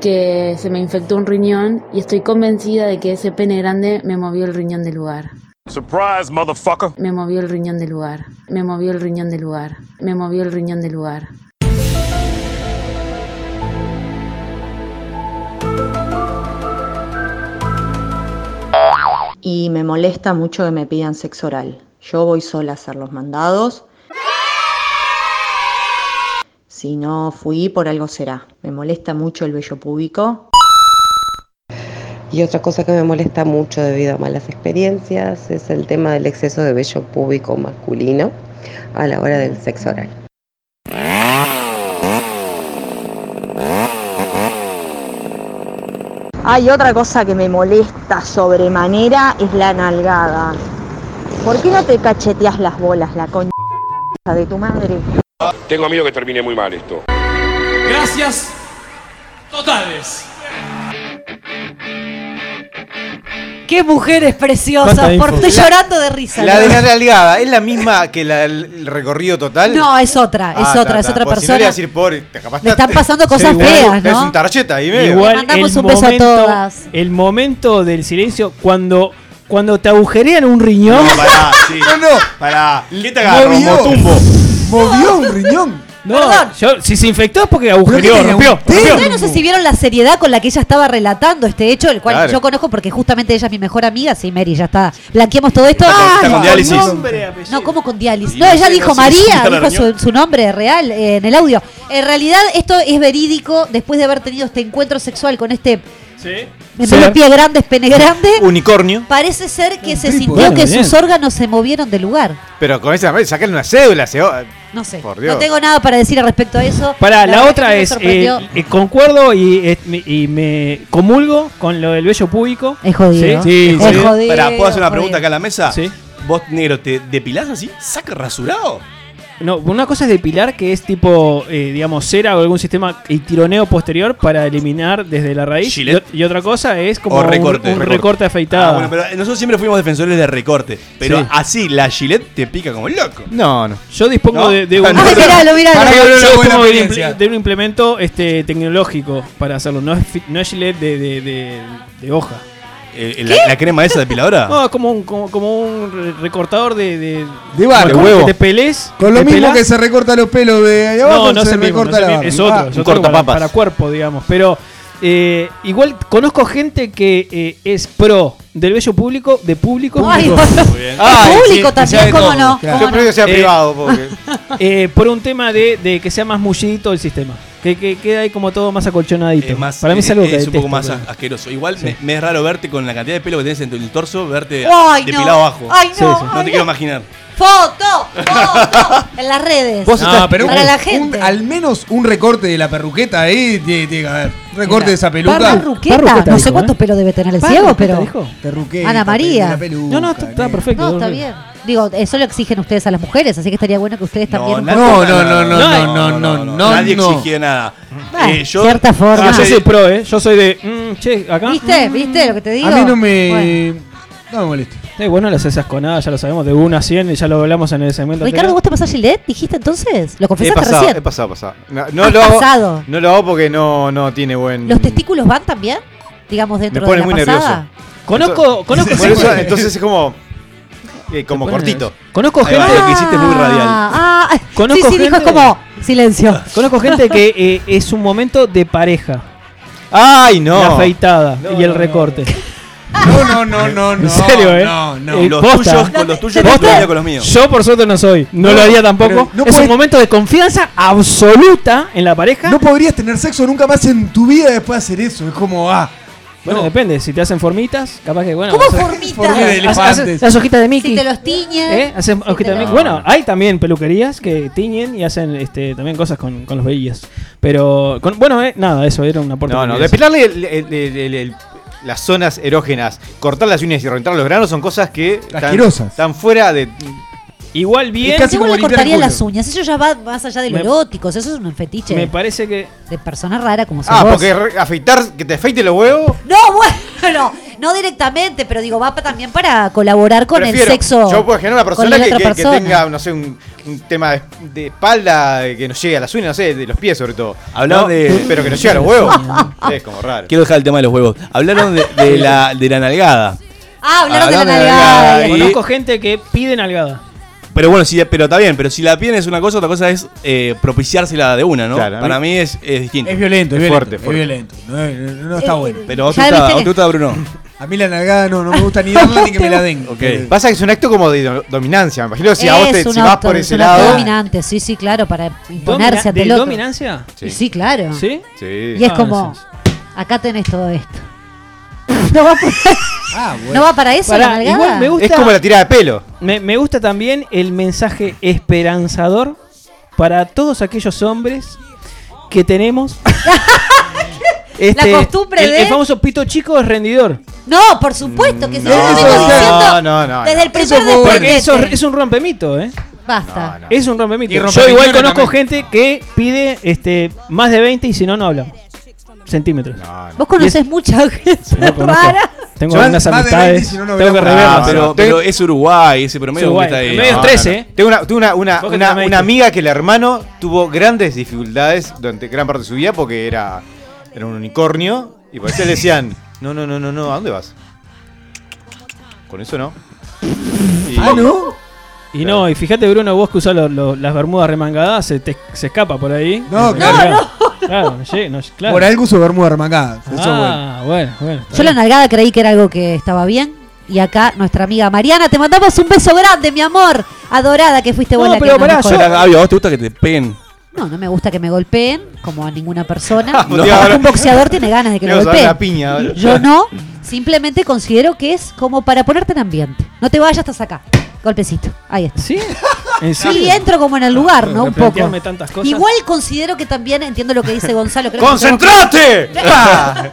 que se me infectó un riñón y estoy convencida de que ese pene grande me movió el riñón del lugar. Surprise, motherfucker. Me movió el riñón del lugar. Me movió el riñón del lugar. Me movió el riñón del lugar. Y me molesta mucho que me pidan sexo oral. Yo voy sola a hacer los mandados. Si no fui, por algo será. Me molesta mucho el vello púbico. Y otra cosa que me molesta mucho debido a malas experiencias es el tema del exceso de vello púbico masculino a la hora del sexo oral. Hay otra cosa que me molesta sobremanera, es la nalgada. ¿Por qué no te cacheteas las bolas, la concha de tu madre? Tengo miedo que termine muy mal esto. Gracias totales. Qué mujeres preciosas, ¿Cuánta por estoy llorando de risa. La ¿no? de la realgada, ¿es la misma que la- el recorrido total? No, es otra, es Ah, otra, ta, es ta, otra porque Si no le persona. decir, pobre, te capaz Le están pasando cosas igual feas, Es ¿no? un tarjeta ahí medio. Igual mandamos el un beso a momento, todas. el momento del silencio cuando cuando te agujerean un riñón. No, pará, sí. No, no. Pará. ¿Qué te agarró? Movió. Motumbo. Movió un riñón. No, yo, si se infectó es porque agujereó, tenía rompió. un rompió. Ustedes no sé si vieron la seriedad con la que ella estaba relatando este hecho, el cual Claro. yo conozco porque justamente ella es mi mejor amiga. Sí, Mary, ya está. Blanqueamos todo esto. Está con- Ay, con diálisis. Nombre, apellido. No, ¿cómo con diálisis? Y No, no ella sé, dijo no sé María, la dijo su nombre real eh, en el audio. En realidad, esto es verídico después de haber tenido este encuentro sexual con este Sí. en Sí. vez de pie grande, es pene grande. Unicornio. Parece ser que se sintió Bueno, que bien. sus órganos se movieron del lugar. Pero con esa sacarle una cédula. Se... No sé. Por Dios. No tengo nada para decir al respecto a eso. Para, la, otra es, eh, eh, concuerdo y, eh, me- y me comulgo con lo del vello público. Es jodido. Sí, Es sí. jodido. Pará, ¿puedo hacer una jodido. pregunta acá en la mesa? Sí. ¿Vos, negro, te depilás así? ¿Saca rasurado? No, una cosa es depilar, que es tipo, eh, digamos, cera o algún sistema y tironeo posterior para eliminar desde la raíz. Y, otra cosa es como O recorte. un, Recorte. recorte afeitada. Ah, bueno, pero nosotros siempre fuimos defensores de recorte. Pero Sí. así, la Gillette te pica como loco. No, no. Yo dispongo ¿No? de, de un, Ah, yo dispongo de un, de implemento este, tecnológico para hacerlo. No es, no es de, de- de hoja. Eh, la, la crema esa depiladora? No, es como un, como, como un re- recortador de. De, De barro. como De huevo. Te pelés. Con lo mismo pelás. que se recorta los pelos de ahí abajo, No, no se es el mismo, recorta no la es otro, Ah, es otro para, cuerpo, digamos. Pero eh, igual conozco gente que eh, es pro del bello público, de público. Ay, público. Ay, sí, también, sabe ¿cómo todo, no? claro. ¿Cómo Yo prefiero que sea Eh, privado. Porque... eh, por un tema de, de que sea más mullidito el sistema. Que, que queda ahí como todo más acolchonadito. Es más, para mí es algo que un poco más pero- asqueroso. Igual me, me es raro verte con la cantidad de pelo que tenés en tu el torso, verte Ay, depilado no. abajo. Ay, no. Sí, sí. No ay, te quiero imaginar. Foto, foto. en las redes. Vos No, pero Para un- la un- gente. al menos un recorte de la perruqueta ahí tiene, que haber. Recorte Mira, de esa peluca. Parruqueta. Parruqueta No dijo, sé cuántos ¿eh? pelos debe tener el ciego, pero. dijo. Ana María. peluca, No, no, está, perfecto. No, está bien. Digo, eso lo exigen ustedes a las mujeres, así que estaría bueno que ustedes también. No, no, no, no, No, no, no. Nadie no. exigía nada. Bueno, Eh, yo, cierta forma. Ah, yo soy- pro, ¿eh? Yo soy de. mm, che, acá. ¿Viste? ¿Viste lo que te digo? A mí no me. Bueno. No me molesta. Eh, bueno, las esas con nada, ya lo sabemos, de 1 a 100, ya lo hablamos en el segmento. Ricardo, anterior. ¿vos te pasás Gillette? ¿Dijiste entonces? ¿Lo He confesaste pasado, recién? he pasado, pasado. No, no Has lo hago, pasado. no lo hago porque no, no tiene buen. ¿Los testículos van también? Digamos, dentro Me pone de la muy pasada. Conozco, conozco Por eso, gente. entonces es como. eh, como cortito. Conozco gente. lo que hiciste es muy radial. Ah, ah, Conozco sí, sí, dijo, es gente- como silencio. Conozco gente que eh, es un momento de pareja. ¡Ay, no! La afeitada No, y el no, no. recorte. No, no, no, no, no. En serio, ¿eh? No, no. Eh, los posta. tuyos, con los tuyos No, no. con los míos. Yo por suerte no soy. No, No, lo haría tampoco. no es podés- un momento de confianza absoluta en la pareja. No podrías tener sexo nunca más en tu vida después de hacer eso. Es como, ah. Bueno, no. depende. Si te hacen formitas, capaz que bueno. ¿Cómo haces- formitas? Formita de haces- elefantes. haces las hojitas de Mickey. Si te los tiñen. ¿Eh? Hacen si te hojitas de Mickey. Bueno, hay también peluquerías que tiñen y hacen este, también cosas con, con los vellos. Pero, con- bueno, eh, nada, eso era una aporte. No, no, que quería hacer. depilarle el- el- el- el- las zonas erógenas, cortar las uñas y reventar los granos son cosas que están, Asquerosas. están fuera de. Igual bien. casi Yo como le cortaría las uñas. Eso ya va más allá de lo Me- erótico. Eso es un fetiche Me parece que. de persona rara como sos Ah, vos. porque re- afeitar, que te afeite los huevos. No, bueno, no directamente, pero digo, va pa- también para colaborar con prefiero. el sexo. Yo puedo generar una persona que, tenga, no sé, un, un tema de, de espalda que nos llegue a las uñas, no sé, de los pies sobre todo. Hablaban No, de- Pero que nos llegue a los huevos. es como raro. Quiero dejar el tema de los huevos. Hablaron de, de la, de la nalgada. Ah, hablaron de la Hablaron de la nalgada. nalgada y- Conozco gente que pide nalgada. Pero bueno, si, pero está bien, pero si la piden es una cosa, otra cosa es eh, propiciársela de una, ¿no? Claro, a Para mí- mí es, es distinto. Es violento, es, Es violento, fuerte, es fuerte. violento. No, es- no- no está Eh, bueno. Pero vos te Ya gusta, viste vos que- te gusta, Bruno. A mí la nalgada no, no me gusta ni darla ni que me la den. Ok. Pasa que es un acto como de do- dominancia. Me imagino si a vos te, si vas por es ese un acto lado. dominante, sí, sí, claro, para imponerse Domina- ante ¿De el otro. dominancia? Y sí, claro. ¿Sí? Sí. Y es Ah, como, acá tenés todo esto. No va, por- Ah, bueno. ¿No va para eso Pará, la nalgada? igual me gusta, Es como la tirada de pelo. me, me gusta también el mensaje esperanzador para todos aquellos hombres que tenemos. Este, La costumbre el, de- el famoso pito chico es rendidor. No, por supuesto que sí. No, yo lo vengo no, diciendo no, no, desde no. el primer Eso fue. Porque eso es un rompemito, ¿eh? Basta. No, no. Es un rompemito. Y Yo rompemito igual conozco también. gente que pide este más de 20 y si no, no habla. Centímetros. No, no. Vos conocés mucha gente No conozco. rara. Tengo Yo algunas más de 20 amistades. si no, no tengo que hablamos. reverlas. Ah, pero, es Uruguay, ese promedio Es Uruguay. que está ahí. El medio es No, 13, no, no. ¿eh? Tengo una, tuve una, una, Vos que una- amiga que el hermano tuvo grandes dificultades durante gran parte de su vida porque era, era un unicornio y por eso le decían, no, no, no, no, no, ¿a dónde vas? Con eso no. Y- Ah, ¿no? Y no, y fíjate, Bruno, vos que usás lo- lo- las bermudas remangadas, se, te, se escapa por ahí. No, claro. Claro, no llega, no- claro. Por algo uso bermuda remangada. Eso bueno. ah, bueno, Yo la nalgada creí que era algo que estaba bien. Y acá nuestra amiga Mariana, te mandamos un beso grande, mi amor. Adorada que fuiste vos No, la que pero nos pará, yo- Gaby, ¿a vos te gusta que te peguen? No, no me gusta que me golpeen, como a ninguna persona. No. Que un boxeador tiene ganas de que lo golpeen. la piña. Yo no, simplemente considero que es como para ponerte en ambiente. No te vayas hasta acá. Golpecito. Ahí está. ¿Sí? ¿En Sí, serio? entro como en el lugar, ¿no? Un poco. Replantearme tantas cosas. Igual considero que también entiendo lo que dice Gonzalo. creo que ¡Concentrate!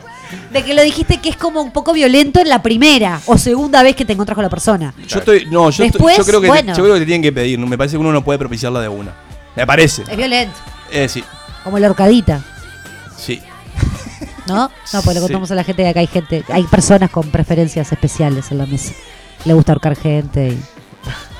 De que lo dijiste que es como un poco violento en la primera o segunda vez que te encontrás con la persona. Yo estoy, no, yo, estoy- Después, yo creo que bueno. yo creo que te tienen que pedir. ¿no? Me parece que uno no puede propiciarla de una. Me parece. Es violento. Eh, sí, Como la horcadita, sí. ¿no? No, pues le Sí. contamos a la gente que acá hay gente, hay personas con preferencias especiales en la mesa. Le gusta ahorcar gente y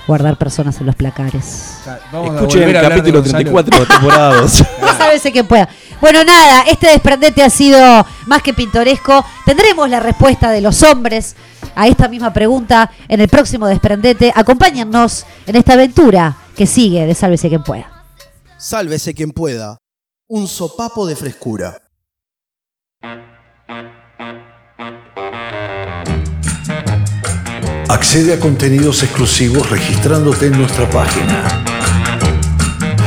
guardar personas en los placares. Vamos a Escuchen el de capítulo Gonzalo. 34 de temporada 2. Sálvese quien pueda. Bueno, nada, este desprendete ha sido más que pintoresco. Tendremos la respuesta de los hombres a esta misma pregunta en el próximo desprendete. Acompáñennos en esta aventura que sigue de Sálvese quien pueda. Sálvese quien pueda. Un sopapo de frescura. Accede a contenidos exclusivos registrándote en nuestra página.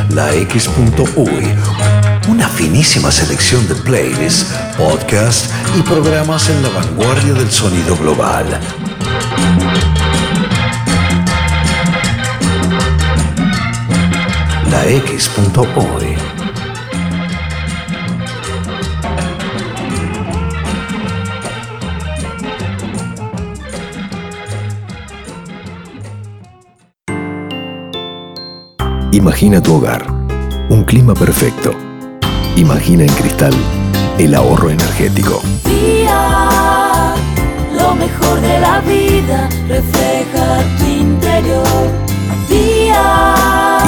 lax.uy. Una finísima selección de playlists, podcasts y programas en la vanguardia del sonido global. lax.uy. Imagina tu hogar, un clima perfecto. Imagina en cristal el ahorro energético. Día, lo mejor de la vida refleja tu interior. Día,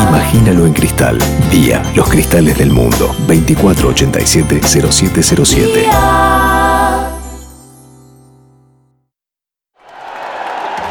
Imagínalo en cristal. Día, los cristales del mundo. 2487-0707.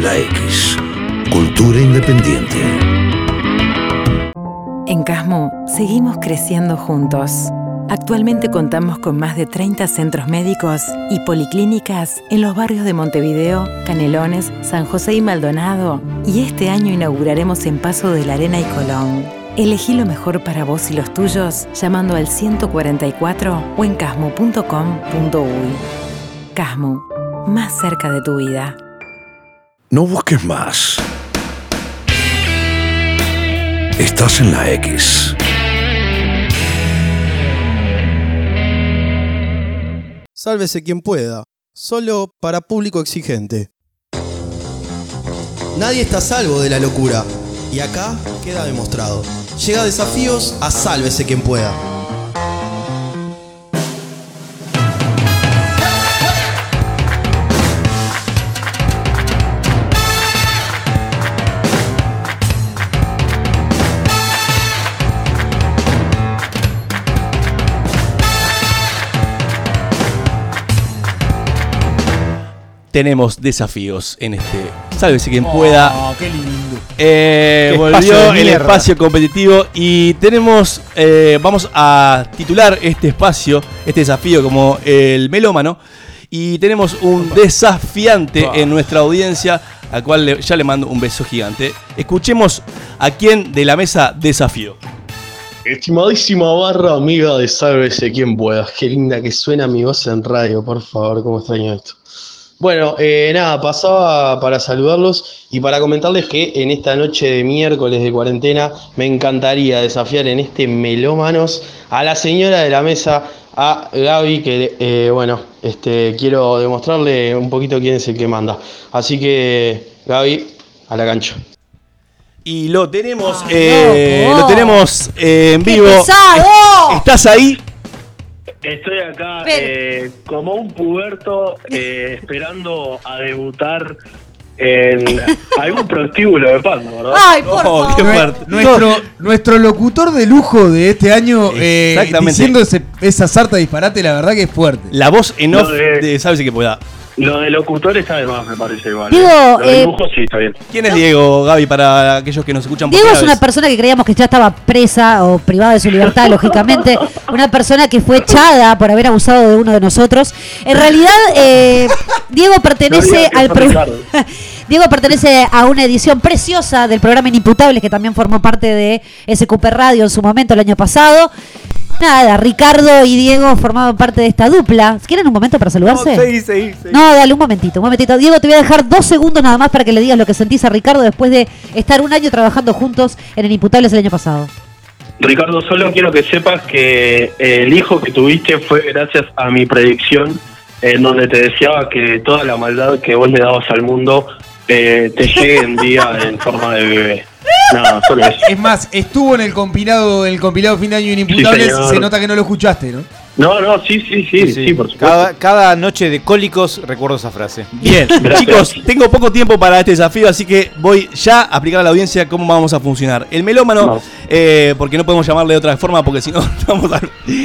La X. Cultura independiente. En Casmo seguimos creciendo juntos. Actualmente contamos con más de 30 centros médicos y policlínicas en los barrios de Montevideo, Canelones, San José y Maldonado. Y este año inauguraremos en Paso de la Arena y Colón. Elegí lo mejor para vos y los tuyos llamando al 144 o en casmo.com.uy. Casmo, más cerca de tu vida. No busques más. Estás en la X. Sálvese quien pueda. Solo para público exigente. Nadie está salvo de la locura. Y acá queda demostrado. Llega desafíos a sálvese quien pueda. Tenemos desafíos en este. Sálvese quien pueda. Oh, qué lindo. Eh, Qué volvió el espacio competitivo y tenemos, eh, vamos a titular este espacio, este desafío como el melómano y tenemos un desafiante en nuestra audiencia al cual le- ya le mando un beso gigante. Escuchemos a quién de la mesa desafío. Estimadísima barra amiga de Sálvese quien pueda. Qué linda que suena mi voz en radio, por favor, cómo extraño esto. Bueno, eh, nada, pasaba para saludarlos y para comentarles que en esta noche de miércoles de cuarentena me encantaría desafiar en este Melómanos a la señora de la mesa, a Gaby, que eh, bueno, este, quiero demostrarle un poquito quién es el que manda. Así que, Gaby, a la cancha. Y lo tenemos, eh, loco. lo tenemos eh, en ¡Qué vivo. pesado! ¿Estás ahí? Estoy acá Pero- eh, como un puberto eh, esperando a debutar en algún prostíbulo de Panda, ¿verdad? Ay, por Oh, favor. qué. Nuestro, nuestro locutor de lujo de este año eh, diciendo ese- esa sarta disparate, la verdad que es fuerte. La voz en de- de Sálvese quien pueda. Lo de locutores además me parece igual. Digo, ¿eh? Lo de eh, lujo sí, está bien. ¿Quién es Diego, Gaby, para aquellos que nos escuchan por Diego es una vez? persona que creíamos que ya estaba presa o privada de su libertad, lógicamente. Una persona que fue echada por haber abusado de uno de nosotros. En realidad, eh, Diego No pertenece que al programa. Diego pertenece a una edición preciosa del programa Inimputables, que también formó parte de SQP Radio en su momento el año pasado. Nada, Ricardo y Diego formaban parte de esta dupla. ¿Quieren un momento para saludarse? seguí, seguí, seguí. No, dale un momentito, un momentito. Diego, te voy a dejar dos segundos nada más para que le digas lo que sentís a Ricardo después de estar un año trabajando juntos en el Imputables el año pasado. Ricardo, solo quiero que sepas que el hijo que tuviste fue gracias a mi predicción en donde te deseaba que toda la maldad que vos le dabas al mundo eh, te llegue en día en forma de bebé. Nada, solo eso. Es más, estuvo en el compilado, en el compilado fin de año inimputables, Sí, se nota que no lo escuchaste, ¿no? No, no, sí, sí, sí, sí, por supuesto. Cada, cada noche de cólicos recuerdo esa frase. Bien, Gracias. chicos, tengo poco tiempo para este desafío, así que voy ya a aplicar a la audiencia cómo vamos a funcionar. El melómano, No. eh, porque no podemos llamarle de otra forma, porque si no estamos, a-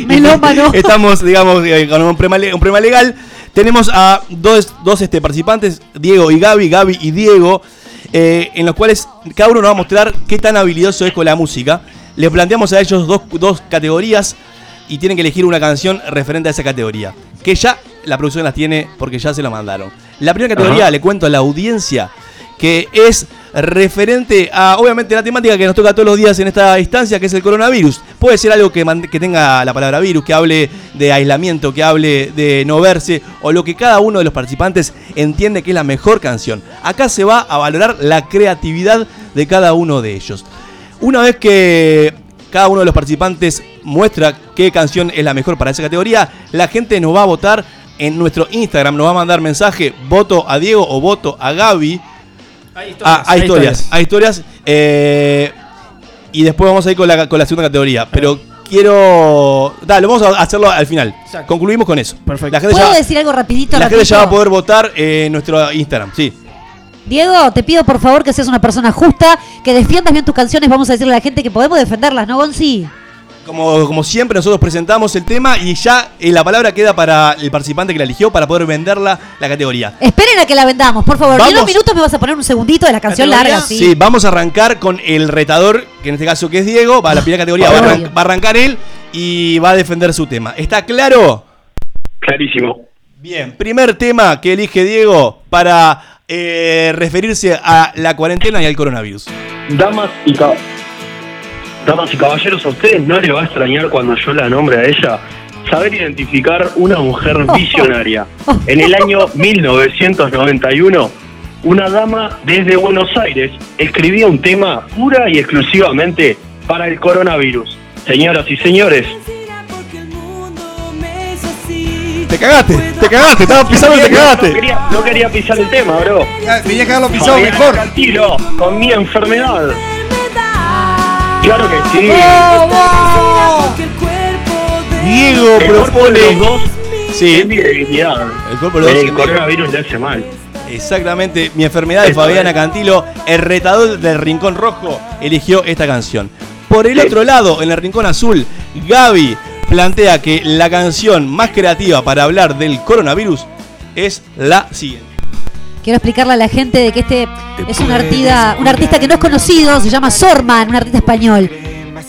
Melómano. estamos digamos, eh, con un problema, un problema legal. Tenemos a dos, dos este, participantes, Diego y Gaby, Gaby y Diego, eh, en los cuales cada uno nos va a mostrar qué tan habilidoso es con la música. Les planteamos a ellos dos, dos categorías y tienen que elegir una canción referente a esa categoría. Que ya la producción las tiene porque ya se lo mandaron. La primera categoría, Ajá. le cuento a la audiencia, que es referente a, obviamente, la temática que nos toca todos los días en esta instancia, que es el coronavirus. Puede ser algo que, que tenga la palabra virus, que hable de aislamiento, que hable de no verse, o lo que cada uno de los participantes entiende que es la mejor canción. Acá se va a valorar la creatividad de cada uno de ellos. Una vez que cada uno de los participantes muestra qué canción es la mejor para esa categoría, la gente nos va a votar en nuestro Instagram, nos va a mandar mensaje, voto a Diego o voto a Gaby. Hay historias. Ah, hay historias, hay historias. eh, y después vamos a ir con la, con la segunda categoría. Pero quiero... Dale, vamos a hacerlo al final. Exacto. Concluimos con eso. Perfecto. La gente, ¿Puedo ya, decir algo rapidito? la gente ya va a poder votar en nuestro Instagram. Sí. Diego, te pido por favor que seas una persona justa, que defiendas bien tus canciones. Vamos a decirle a la gente que podemos defenderlas, ¿no, Gonzi? Como, como siempre, nosotros presentamos el tema y ya eh, la palabra queda para el participante que la eligió para poder venderla la categoría. Esperen a que la vendamos, por favor. En unos minutos me vas a poner un segundito de la canción ¿Categoría? larga, ¿sí? Sí, vamos a arrancar con el retador, que en este caso que es Diego, va a la primera categoría, va a, arran- va a arrancar él y va a defender su tema. ¿Está claro? Clarísimo. Bien, primer tema que elige Diego para eh, referirse a la cuarentena y al coronavirus. Damas y, ca- Damas y caballeros, a ustedes no les va a extrañar cuando yo la nombre a ella saber identificar una mujer visionaria. En el año 1991, una dama desde Buenos Aires escribía un tema pura y exclusivamente para el coronavirus. Señoras y señores, Te cagaste, te cagaste, estaba pisando y te no cagaste. quería, no quería pisar el tema, bro. Tenía que haberlo pisado mejor. Cantilo, con mi enfermedad. Claro que sí. Diego El cuerpo propone. de los dos Sí. es mi debilidad. El cuerpo de los dos- El coronavirus le hace mal. Exactamente, mi enfermedad de Fabiana. Cantilo, el retador del Rincón Rojo, eligió esta canción. Por el otro lado, en el Rincón Azul, Gaby plantea que la canción más creativa para hablar del coronavirus es la siguiente. Quiero explicarle a la gente de que este es un artista, un artista que no es conocido, se llama Sorman, un artista español.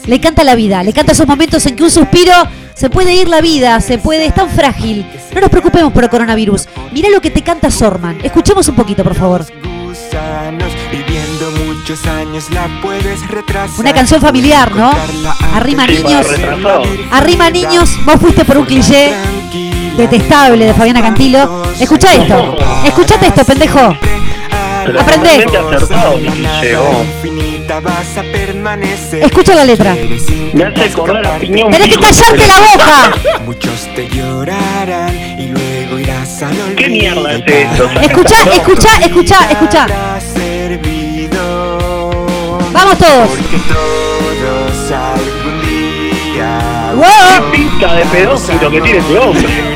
Le canta la vida, le canta esos momentos en que un suspiro se puede ir la vida, se puede, es tan frágil. No nos preocupemos por el coronavirus. Mira lo que te canta Sorman. Escuchemos un poquito, por favor. gusanos, viviendo muchos años la puedes retrasar. Una canción familiar, ¿no? Arrima niños. Arrima niños, vos fuiste por un cliché detestable de Fabiana Cantilo. Escucha esto. Escuchate esto, pendejo. Aprende. Escucha la letra. Me hace acordar a Piñón Tenés que callarte la boca. Muchos te llorarán y luego irás al olvido. ¿Qué mierda es esto? Escucha, escucha, escucha, escucha. Vamos todos. Todos algún día. Wow. Qué pinta de pedófilo que tiene este hombre.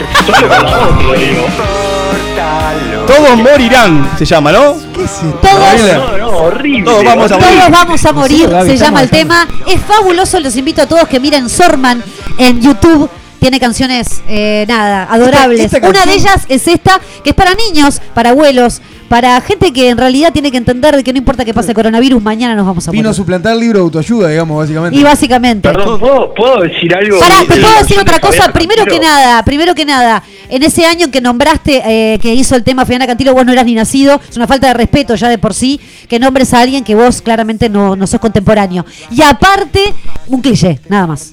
Todos morirán, se llama, ¿no? ¿Qué es esto? Todos- No, no, horrible. Todos vamos a morir. Todos vamos a morir, Sí, Gaby, se llama el tema. Es fabuloso, los invito a todos que miren Sorman en YouTube. Tiene canciones, eh, nada, adorables. Esta- esta Una de ellas es esta, que es para niños, para abuelos, para gente que en realidad tiene que entender de que no importa que pase coronavirus, mañana nos vamos a Vino a morir. suplantar el libro de autoayuda, digamos, básicamente. Y básicamente. Perdón, ¿puedo, ¿puedo decir algo? Pará, de- te de puedo decir otra de cosa. Fabiana Primero que nada, primero que nada, en ese año en que nombraste, eh, que hizo el tema Fabiana Cantilo, vos no eras ni nacido. Es una falta de respeto ya de por sí que nombres a alguien que vos claramente no, no sos contemporáneo. Y aparte, un cliché, nada más.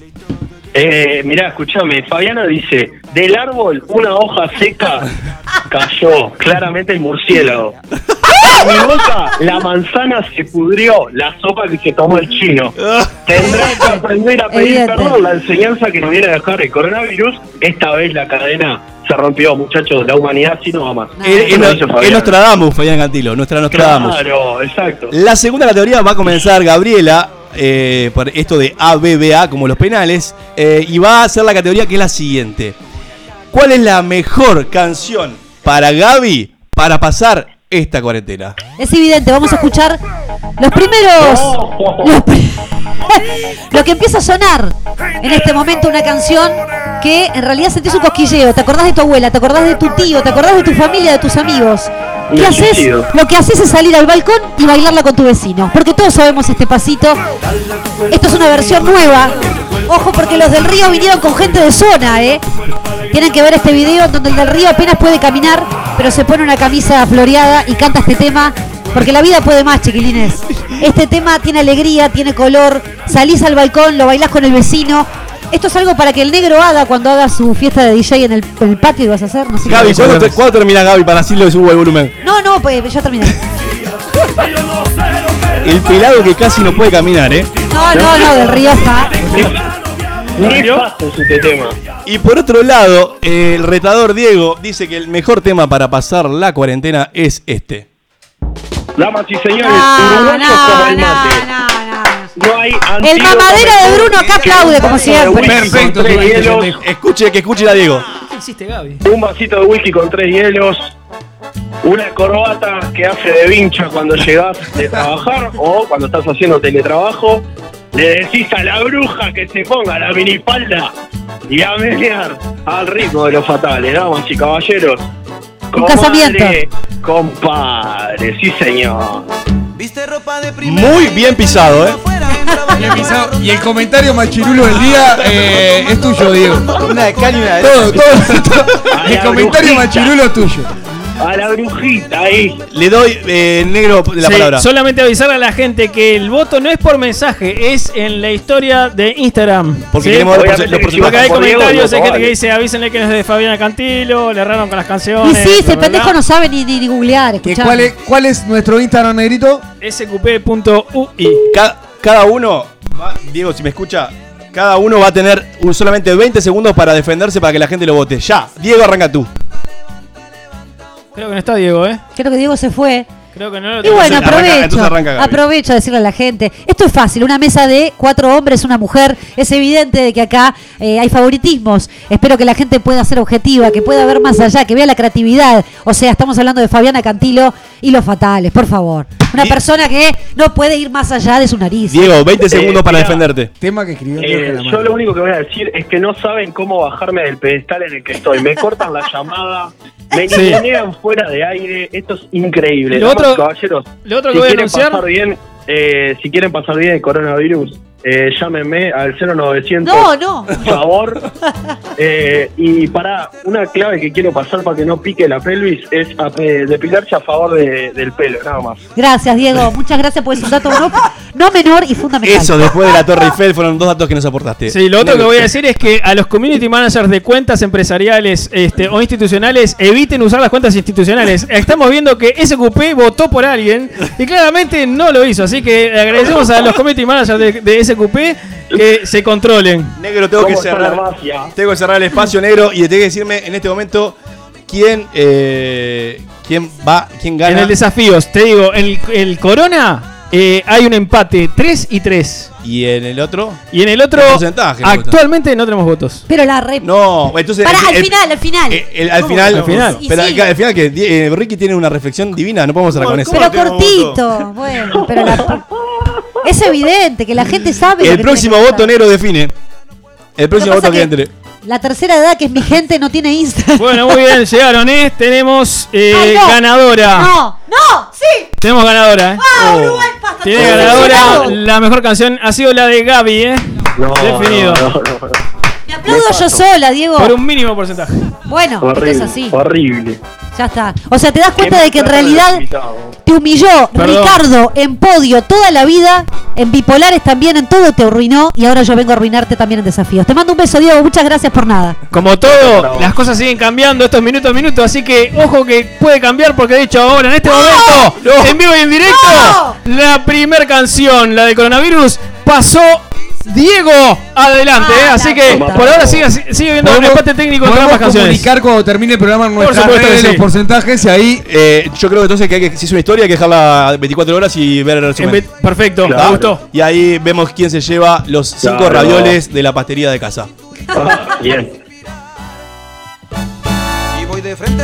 Eh, mirá, escúchame, Fabiana dice, del árbol una hoja seca cayó, claramente el murciélago. En mi boca la manzana se pudrió, la sopa que se tomó el chino. Tendrás que aprender a pedir Evidente. perdón, la enseñanza que nos viene a dejar el coronavirus. Esta vez la cadena se rompió, muchachos, la humanidad sí no va más. Eso lo es Fabiana. Nostradamus, Fabián Cantilo, nuestra Nostradamus. Claro, exacto. La segunda categoría va a comenzar Gabriela, eh, por esto de ABBA, como los penales, eh, y va a ser la categoría que es la siguiente. ¿Cuál es la mejor canción para Gaby para pasar esta cuarentena? Es evidente, vamos a escuchar los primeros. lo que empieza a sonar en este momento una canción que en realidad sentís un cosquilleo. Te acordás de tu abuela, te acordás de tu tío, te acordás de tu familia, de tus amigos. ¿Qué haces? sentido. Lo que haces es salir al balcón y bailarla con tu vecino. Porque todos sabemos este pasito. Esto es una versión nueva. Ojo porque los del río vinieron con gente de zona, ¿eh? Tienen que ver este video donde el del río apenas puede caminar, pero se pone una camisa floreada y canta este tema. Porque la vida puede más, chiquilines. Este tema tiene alegría, tiene color. Salís al balcón, lo bailás con el vecino. Esto es algo para que el negro haga cuando haga su fiesta de DJ en el, en el patio y vas a hacer. No sé Gaby, qué. ¿cuándo, te- cuándo termina Gaby para así le subo el volumen? No, no, pues ya terminé. El pelado que casi no puede caminar, ¿eh? No, no, no, del río está. Nefasto es este tema. Y por otro lado, el retador Diego dice que el mejor tema para pasar la cuarentena es este. Damas y señores, No, uruguayos no, no, mate. No hay El mamadero de Bruno acá aplaude, como de siempre. Perfecto, tres hielos. Escuche, que escuche la Diego. ¿Qué hiciste, Gaby? un vasito de whisky con tres hielos, una corbata que hace de vincha cuando llegas de trabajar o cuando estás haciendo teletrabajo. Le decís a la bruja que se ponga la minifalda y a menear al ritmo de los fatales, damas y caballeros. Un casamiento. Compadre, sí señor. Muy bien pisado, ¿eh? Y el comentario machirulo del día eh, es tuyo, Diego. Una de cal y una de Todo, todo, todo. El comentario brujita. machirulo es tuyo. A la brujita ahí. Le doy eh, negro la Sí, palabra. Solamente avisarle a la gente que el voto no es por mensaje, es en la historia de Instagram. Porque ¿sí? queremos los que Porque hay comentarios, hay gente que dice, avísenle que no es de Fabiana Cantilo, le erraron con las Y canciones. sí, ese pendejo no sabe ni, ni, ni googlear, ¿Que escuchá. cuál, es, ¿Cuál es nuestro Instagram, negrito? sqp.ui. Ca- cada uno, va- Diego, si me escucha, cada uno va a tener un- solamente 20 segundos para defenderse para que la gente lo vote. Ya, Diego, arranca tú. Creo que no está Diego, ¿eh? Creo que Diego se fue. Creo que no lo Y bueno, aprovecho, arranca aprovecho a decirle a la gente, esto es fácil, una mesa de cuatro hombres, una mujer, es evidente de que acá eh, hay favoritismos, espero que la gente pueda ser objetiva, que pueda ver más allá, que vea la creatividad, o sea, estamos hablando de Fabiana Cantilo y los fatales, por favor, una persona que no puede ir más allá de su nariz. Diego, 20 Eh, segundos para defenderte. Tema que escribió Eh, yo lo único que voy a decir es que no saben cómo bajarme del pedestal en el que estoy. Me cortan la llamada, me Sí. fuera de aire. Esto es increíble. Lo y otro- caballeros, lo otro si que voy a quieren anunciar- pasar bien, eh, si quieren pasar bien el coronavirus, eh, llámenme al 0900. No, no. Por favor. Eh, y para una clave que quiero pasar para que no pique la pelvis es a- eh, depilarse a favor de- del pelo, nada más. Gracias, Diego, muchas gracias por ese dato no, no menor y fundamental. Eso, después de la Torre Eiffel, fueron dos datos que nos aportaste. Sí, lo otro que voy a decir es que a los community managers de cuentas empresariales este, o institucionales eviten usar las cuentas institucionales. Estamos viendo que SQP votó por alguien y claramente no lo hizo. Así que agradecemos a los community managers de, de SQP que se controlen. Negro, tengo que ¿Cómo está la cerrar. mafia? Tengo que cerrar el espacio negro y te tengo que decirme en este momento quién, eh, quién va, quién gana. En el desafíos, te digo, el, el Corona eh, hay un empate 3 y 3. Y en el otro. Y en el otro, actualmente no tenemos votos. Pero la re... No, entonces. Pará, el- al el- final, al final. el- al ¿Cómo? final, Al final. Y pero sí. al final que eh, Ricky tiene una reflexión divina, no podemos cerrar con eso. Pero cortito, bueno, pero la... Es evidente que la gente sabe. El próximo voto negro define. El próximo voto que que- entre. La tercera edad, que es mi gente, no tiene Instagram. Bueno, muy bien, llegaron, ¿eh? Tenemos eh, Ay, no. ganadora. No, no, sí. Tenemos ganadora, ¿eh? Ah, Uruguay, basta. Tiene ganadora. La mejor canción ha sido la de Gaby, ¿eh? No, Definido. no, no, no. Me aplaudo yo sola, Diego. Por un mínimo porcentaje. Bueno, esto Horrible, es así. horrible. Ya está. O sea, te das cuenta de que en realidad te humilló Perdón. Ricardo en podio toda la vida, en bipolares también, en todo te arruinó y ahora yo vengo a arruinarte también en desafíos. Te mando un beso, Diego. Muchas gracias por nada. Como todo, las cosas siguen cambiando estos minutos a minutos, así que ojo que puede cambiar porque de hecho ahora, en este momento, en vivo y en directo, la primer canción, la de coronavirus, pasó Diego adelante, ¿eh? así que por ahora sigue, sigue viendo un empate técnico entre ambas canciones. comunicar cuando termine el programa en nuestras supuesto que redes sí. los porcentajes y ahí Eh, yo creo entonces que, hay que si es una historia hay que dejarla 24 horas y ver el resumen. Perfecto, me ¿Ah? gustó. Y ahí vemos quién se lleva los 5 Claro. ravioles de la pastería de casa. Ah, bien. Y voy de frente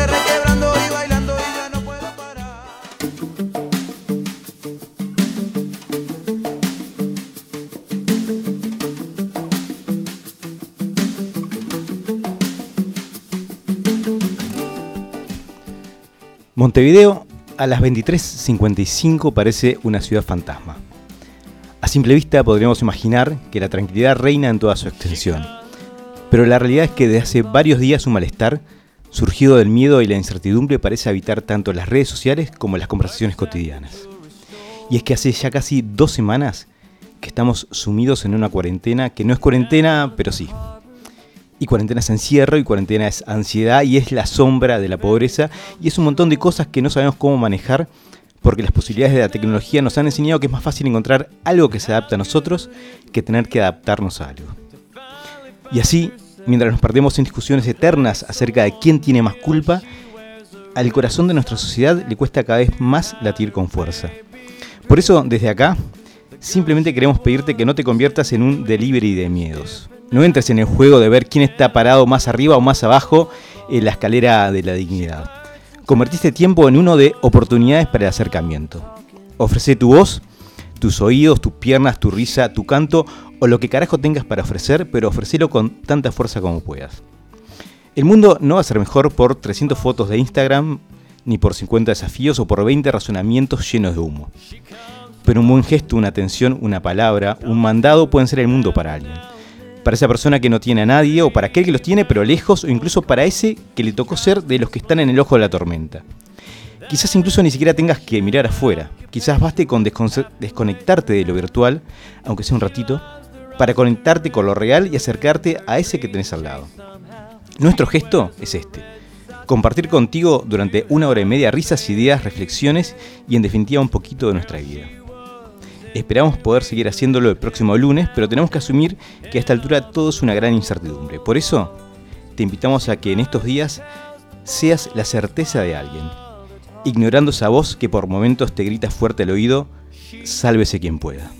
Montevideo a las 23.55 parece una ciudad fantasma. A simple vista podríamos imaginar que la tranquilidad reina en toda su extensión. Pero la realidad es que desde hace varios días un malestar, surgido del miedo y la incertidumbre, parece habitar tanto las redes sociales como las conversaciones cotidianas. Y es que hace ya casi dos semanas que estamos sumidos en una cuarentena que no es cuarentena, pero sí. Y cuarentena es encierro, y cuarentena es ansiedad, y es la sombra de la pobreza, y es un montón de cosas que no sabemos cómo manejar, porque las posibilidades de la tecnología nos han enseñado que es más fácil encontrar algo que se adapte a nosotros que tener que adaptarnos a algo. Y así, mientras nos perdemos en discusiones eternas acerca de quién tiene más culpa, al corazón de nuestra sociedad le cuesta cada vez más latir con fuerza. Por eso, desde acá, simplemente queremos pedirte que no te conviertas en un delivery de miedos. No entres en el juego de ver quién está parado más arriba o más abajo en la escalera de la dignidad. Convertiste tiempo en uno de oportunidades para el acercamiento. Ofrece tu voz, tus oídos, tus piernas, tu risa, tu canto o lo que carajo tengas para ofrecer, pero ofrecelo con tanta fuerza como puedas. El mundo no va a ser mejor por 300 fotos de Instagram, ni por 50 desafíos o por 20 razonamientos llenos de humo. Pero un buen gesto, una atención, una palabra, un mandado pueden ser el mundo para alguien. Para esa persona que no tiene a nadie, o para aquel que los tiene pero lejos, o incluso para ese que le tocó ser de los que están en el ojo de la tormenta. Quizás incluso ni siquiera tengas que mirar afuera. Quizás baste con desconectarte de lo virtual, aunque sea un ratito, para conectarte con lo real y acercarte a ese que tenés al lado. Nuestro gesto es este. Compartir contigo durante una hora y media risas, ideas, reflexiones y en definitiva un poquito de nuestra vida. Esperamos poder seguir haciéndolo el próximo lunes, pero tenemos que asumir que a esta altura todo es una gran incertidumbre. Por eso, te invitamos a que en estos días seas la certeza de alguien. ignorando esa voz que por momentos te grita fuerte al oído, sálvese quien pueda.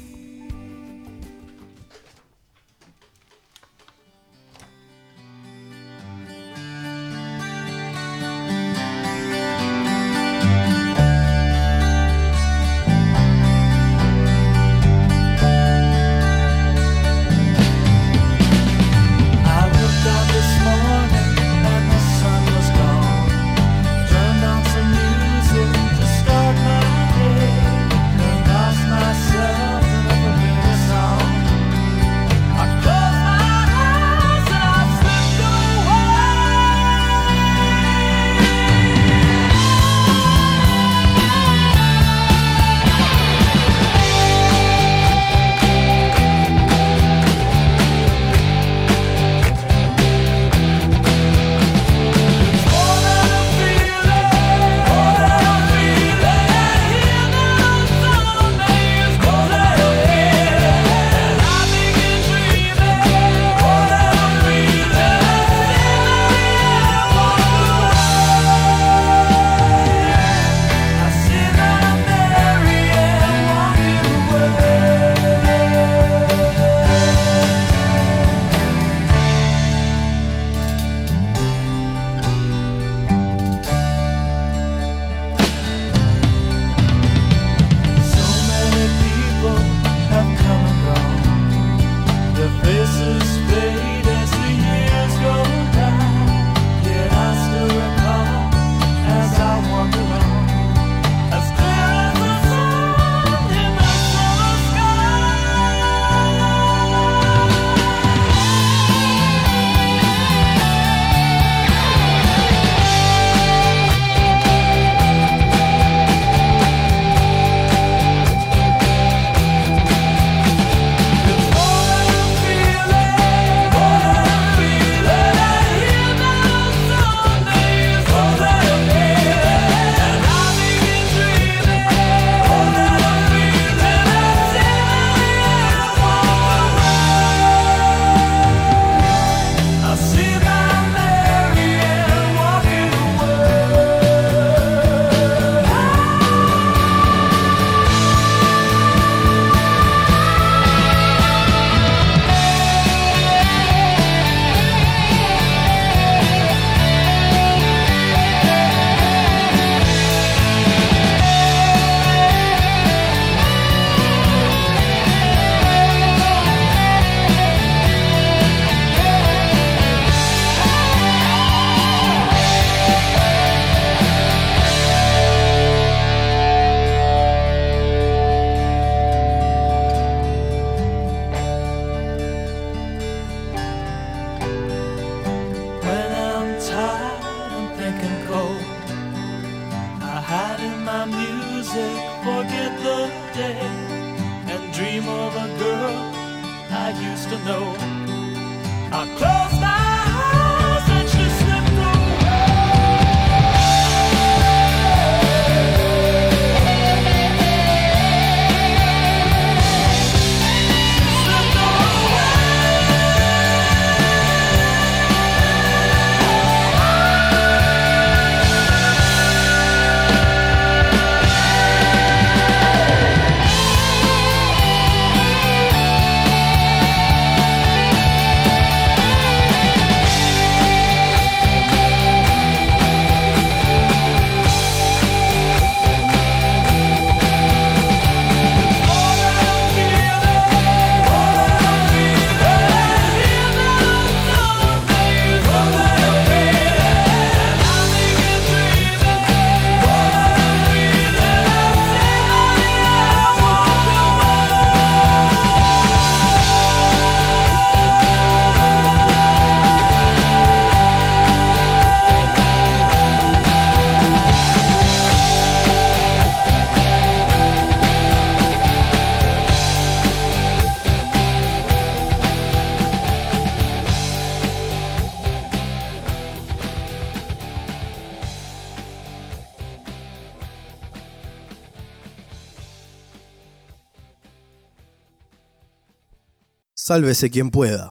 Sálvese quien pueda.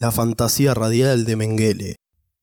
La fantasía radial de Mengele.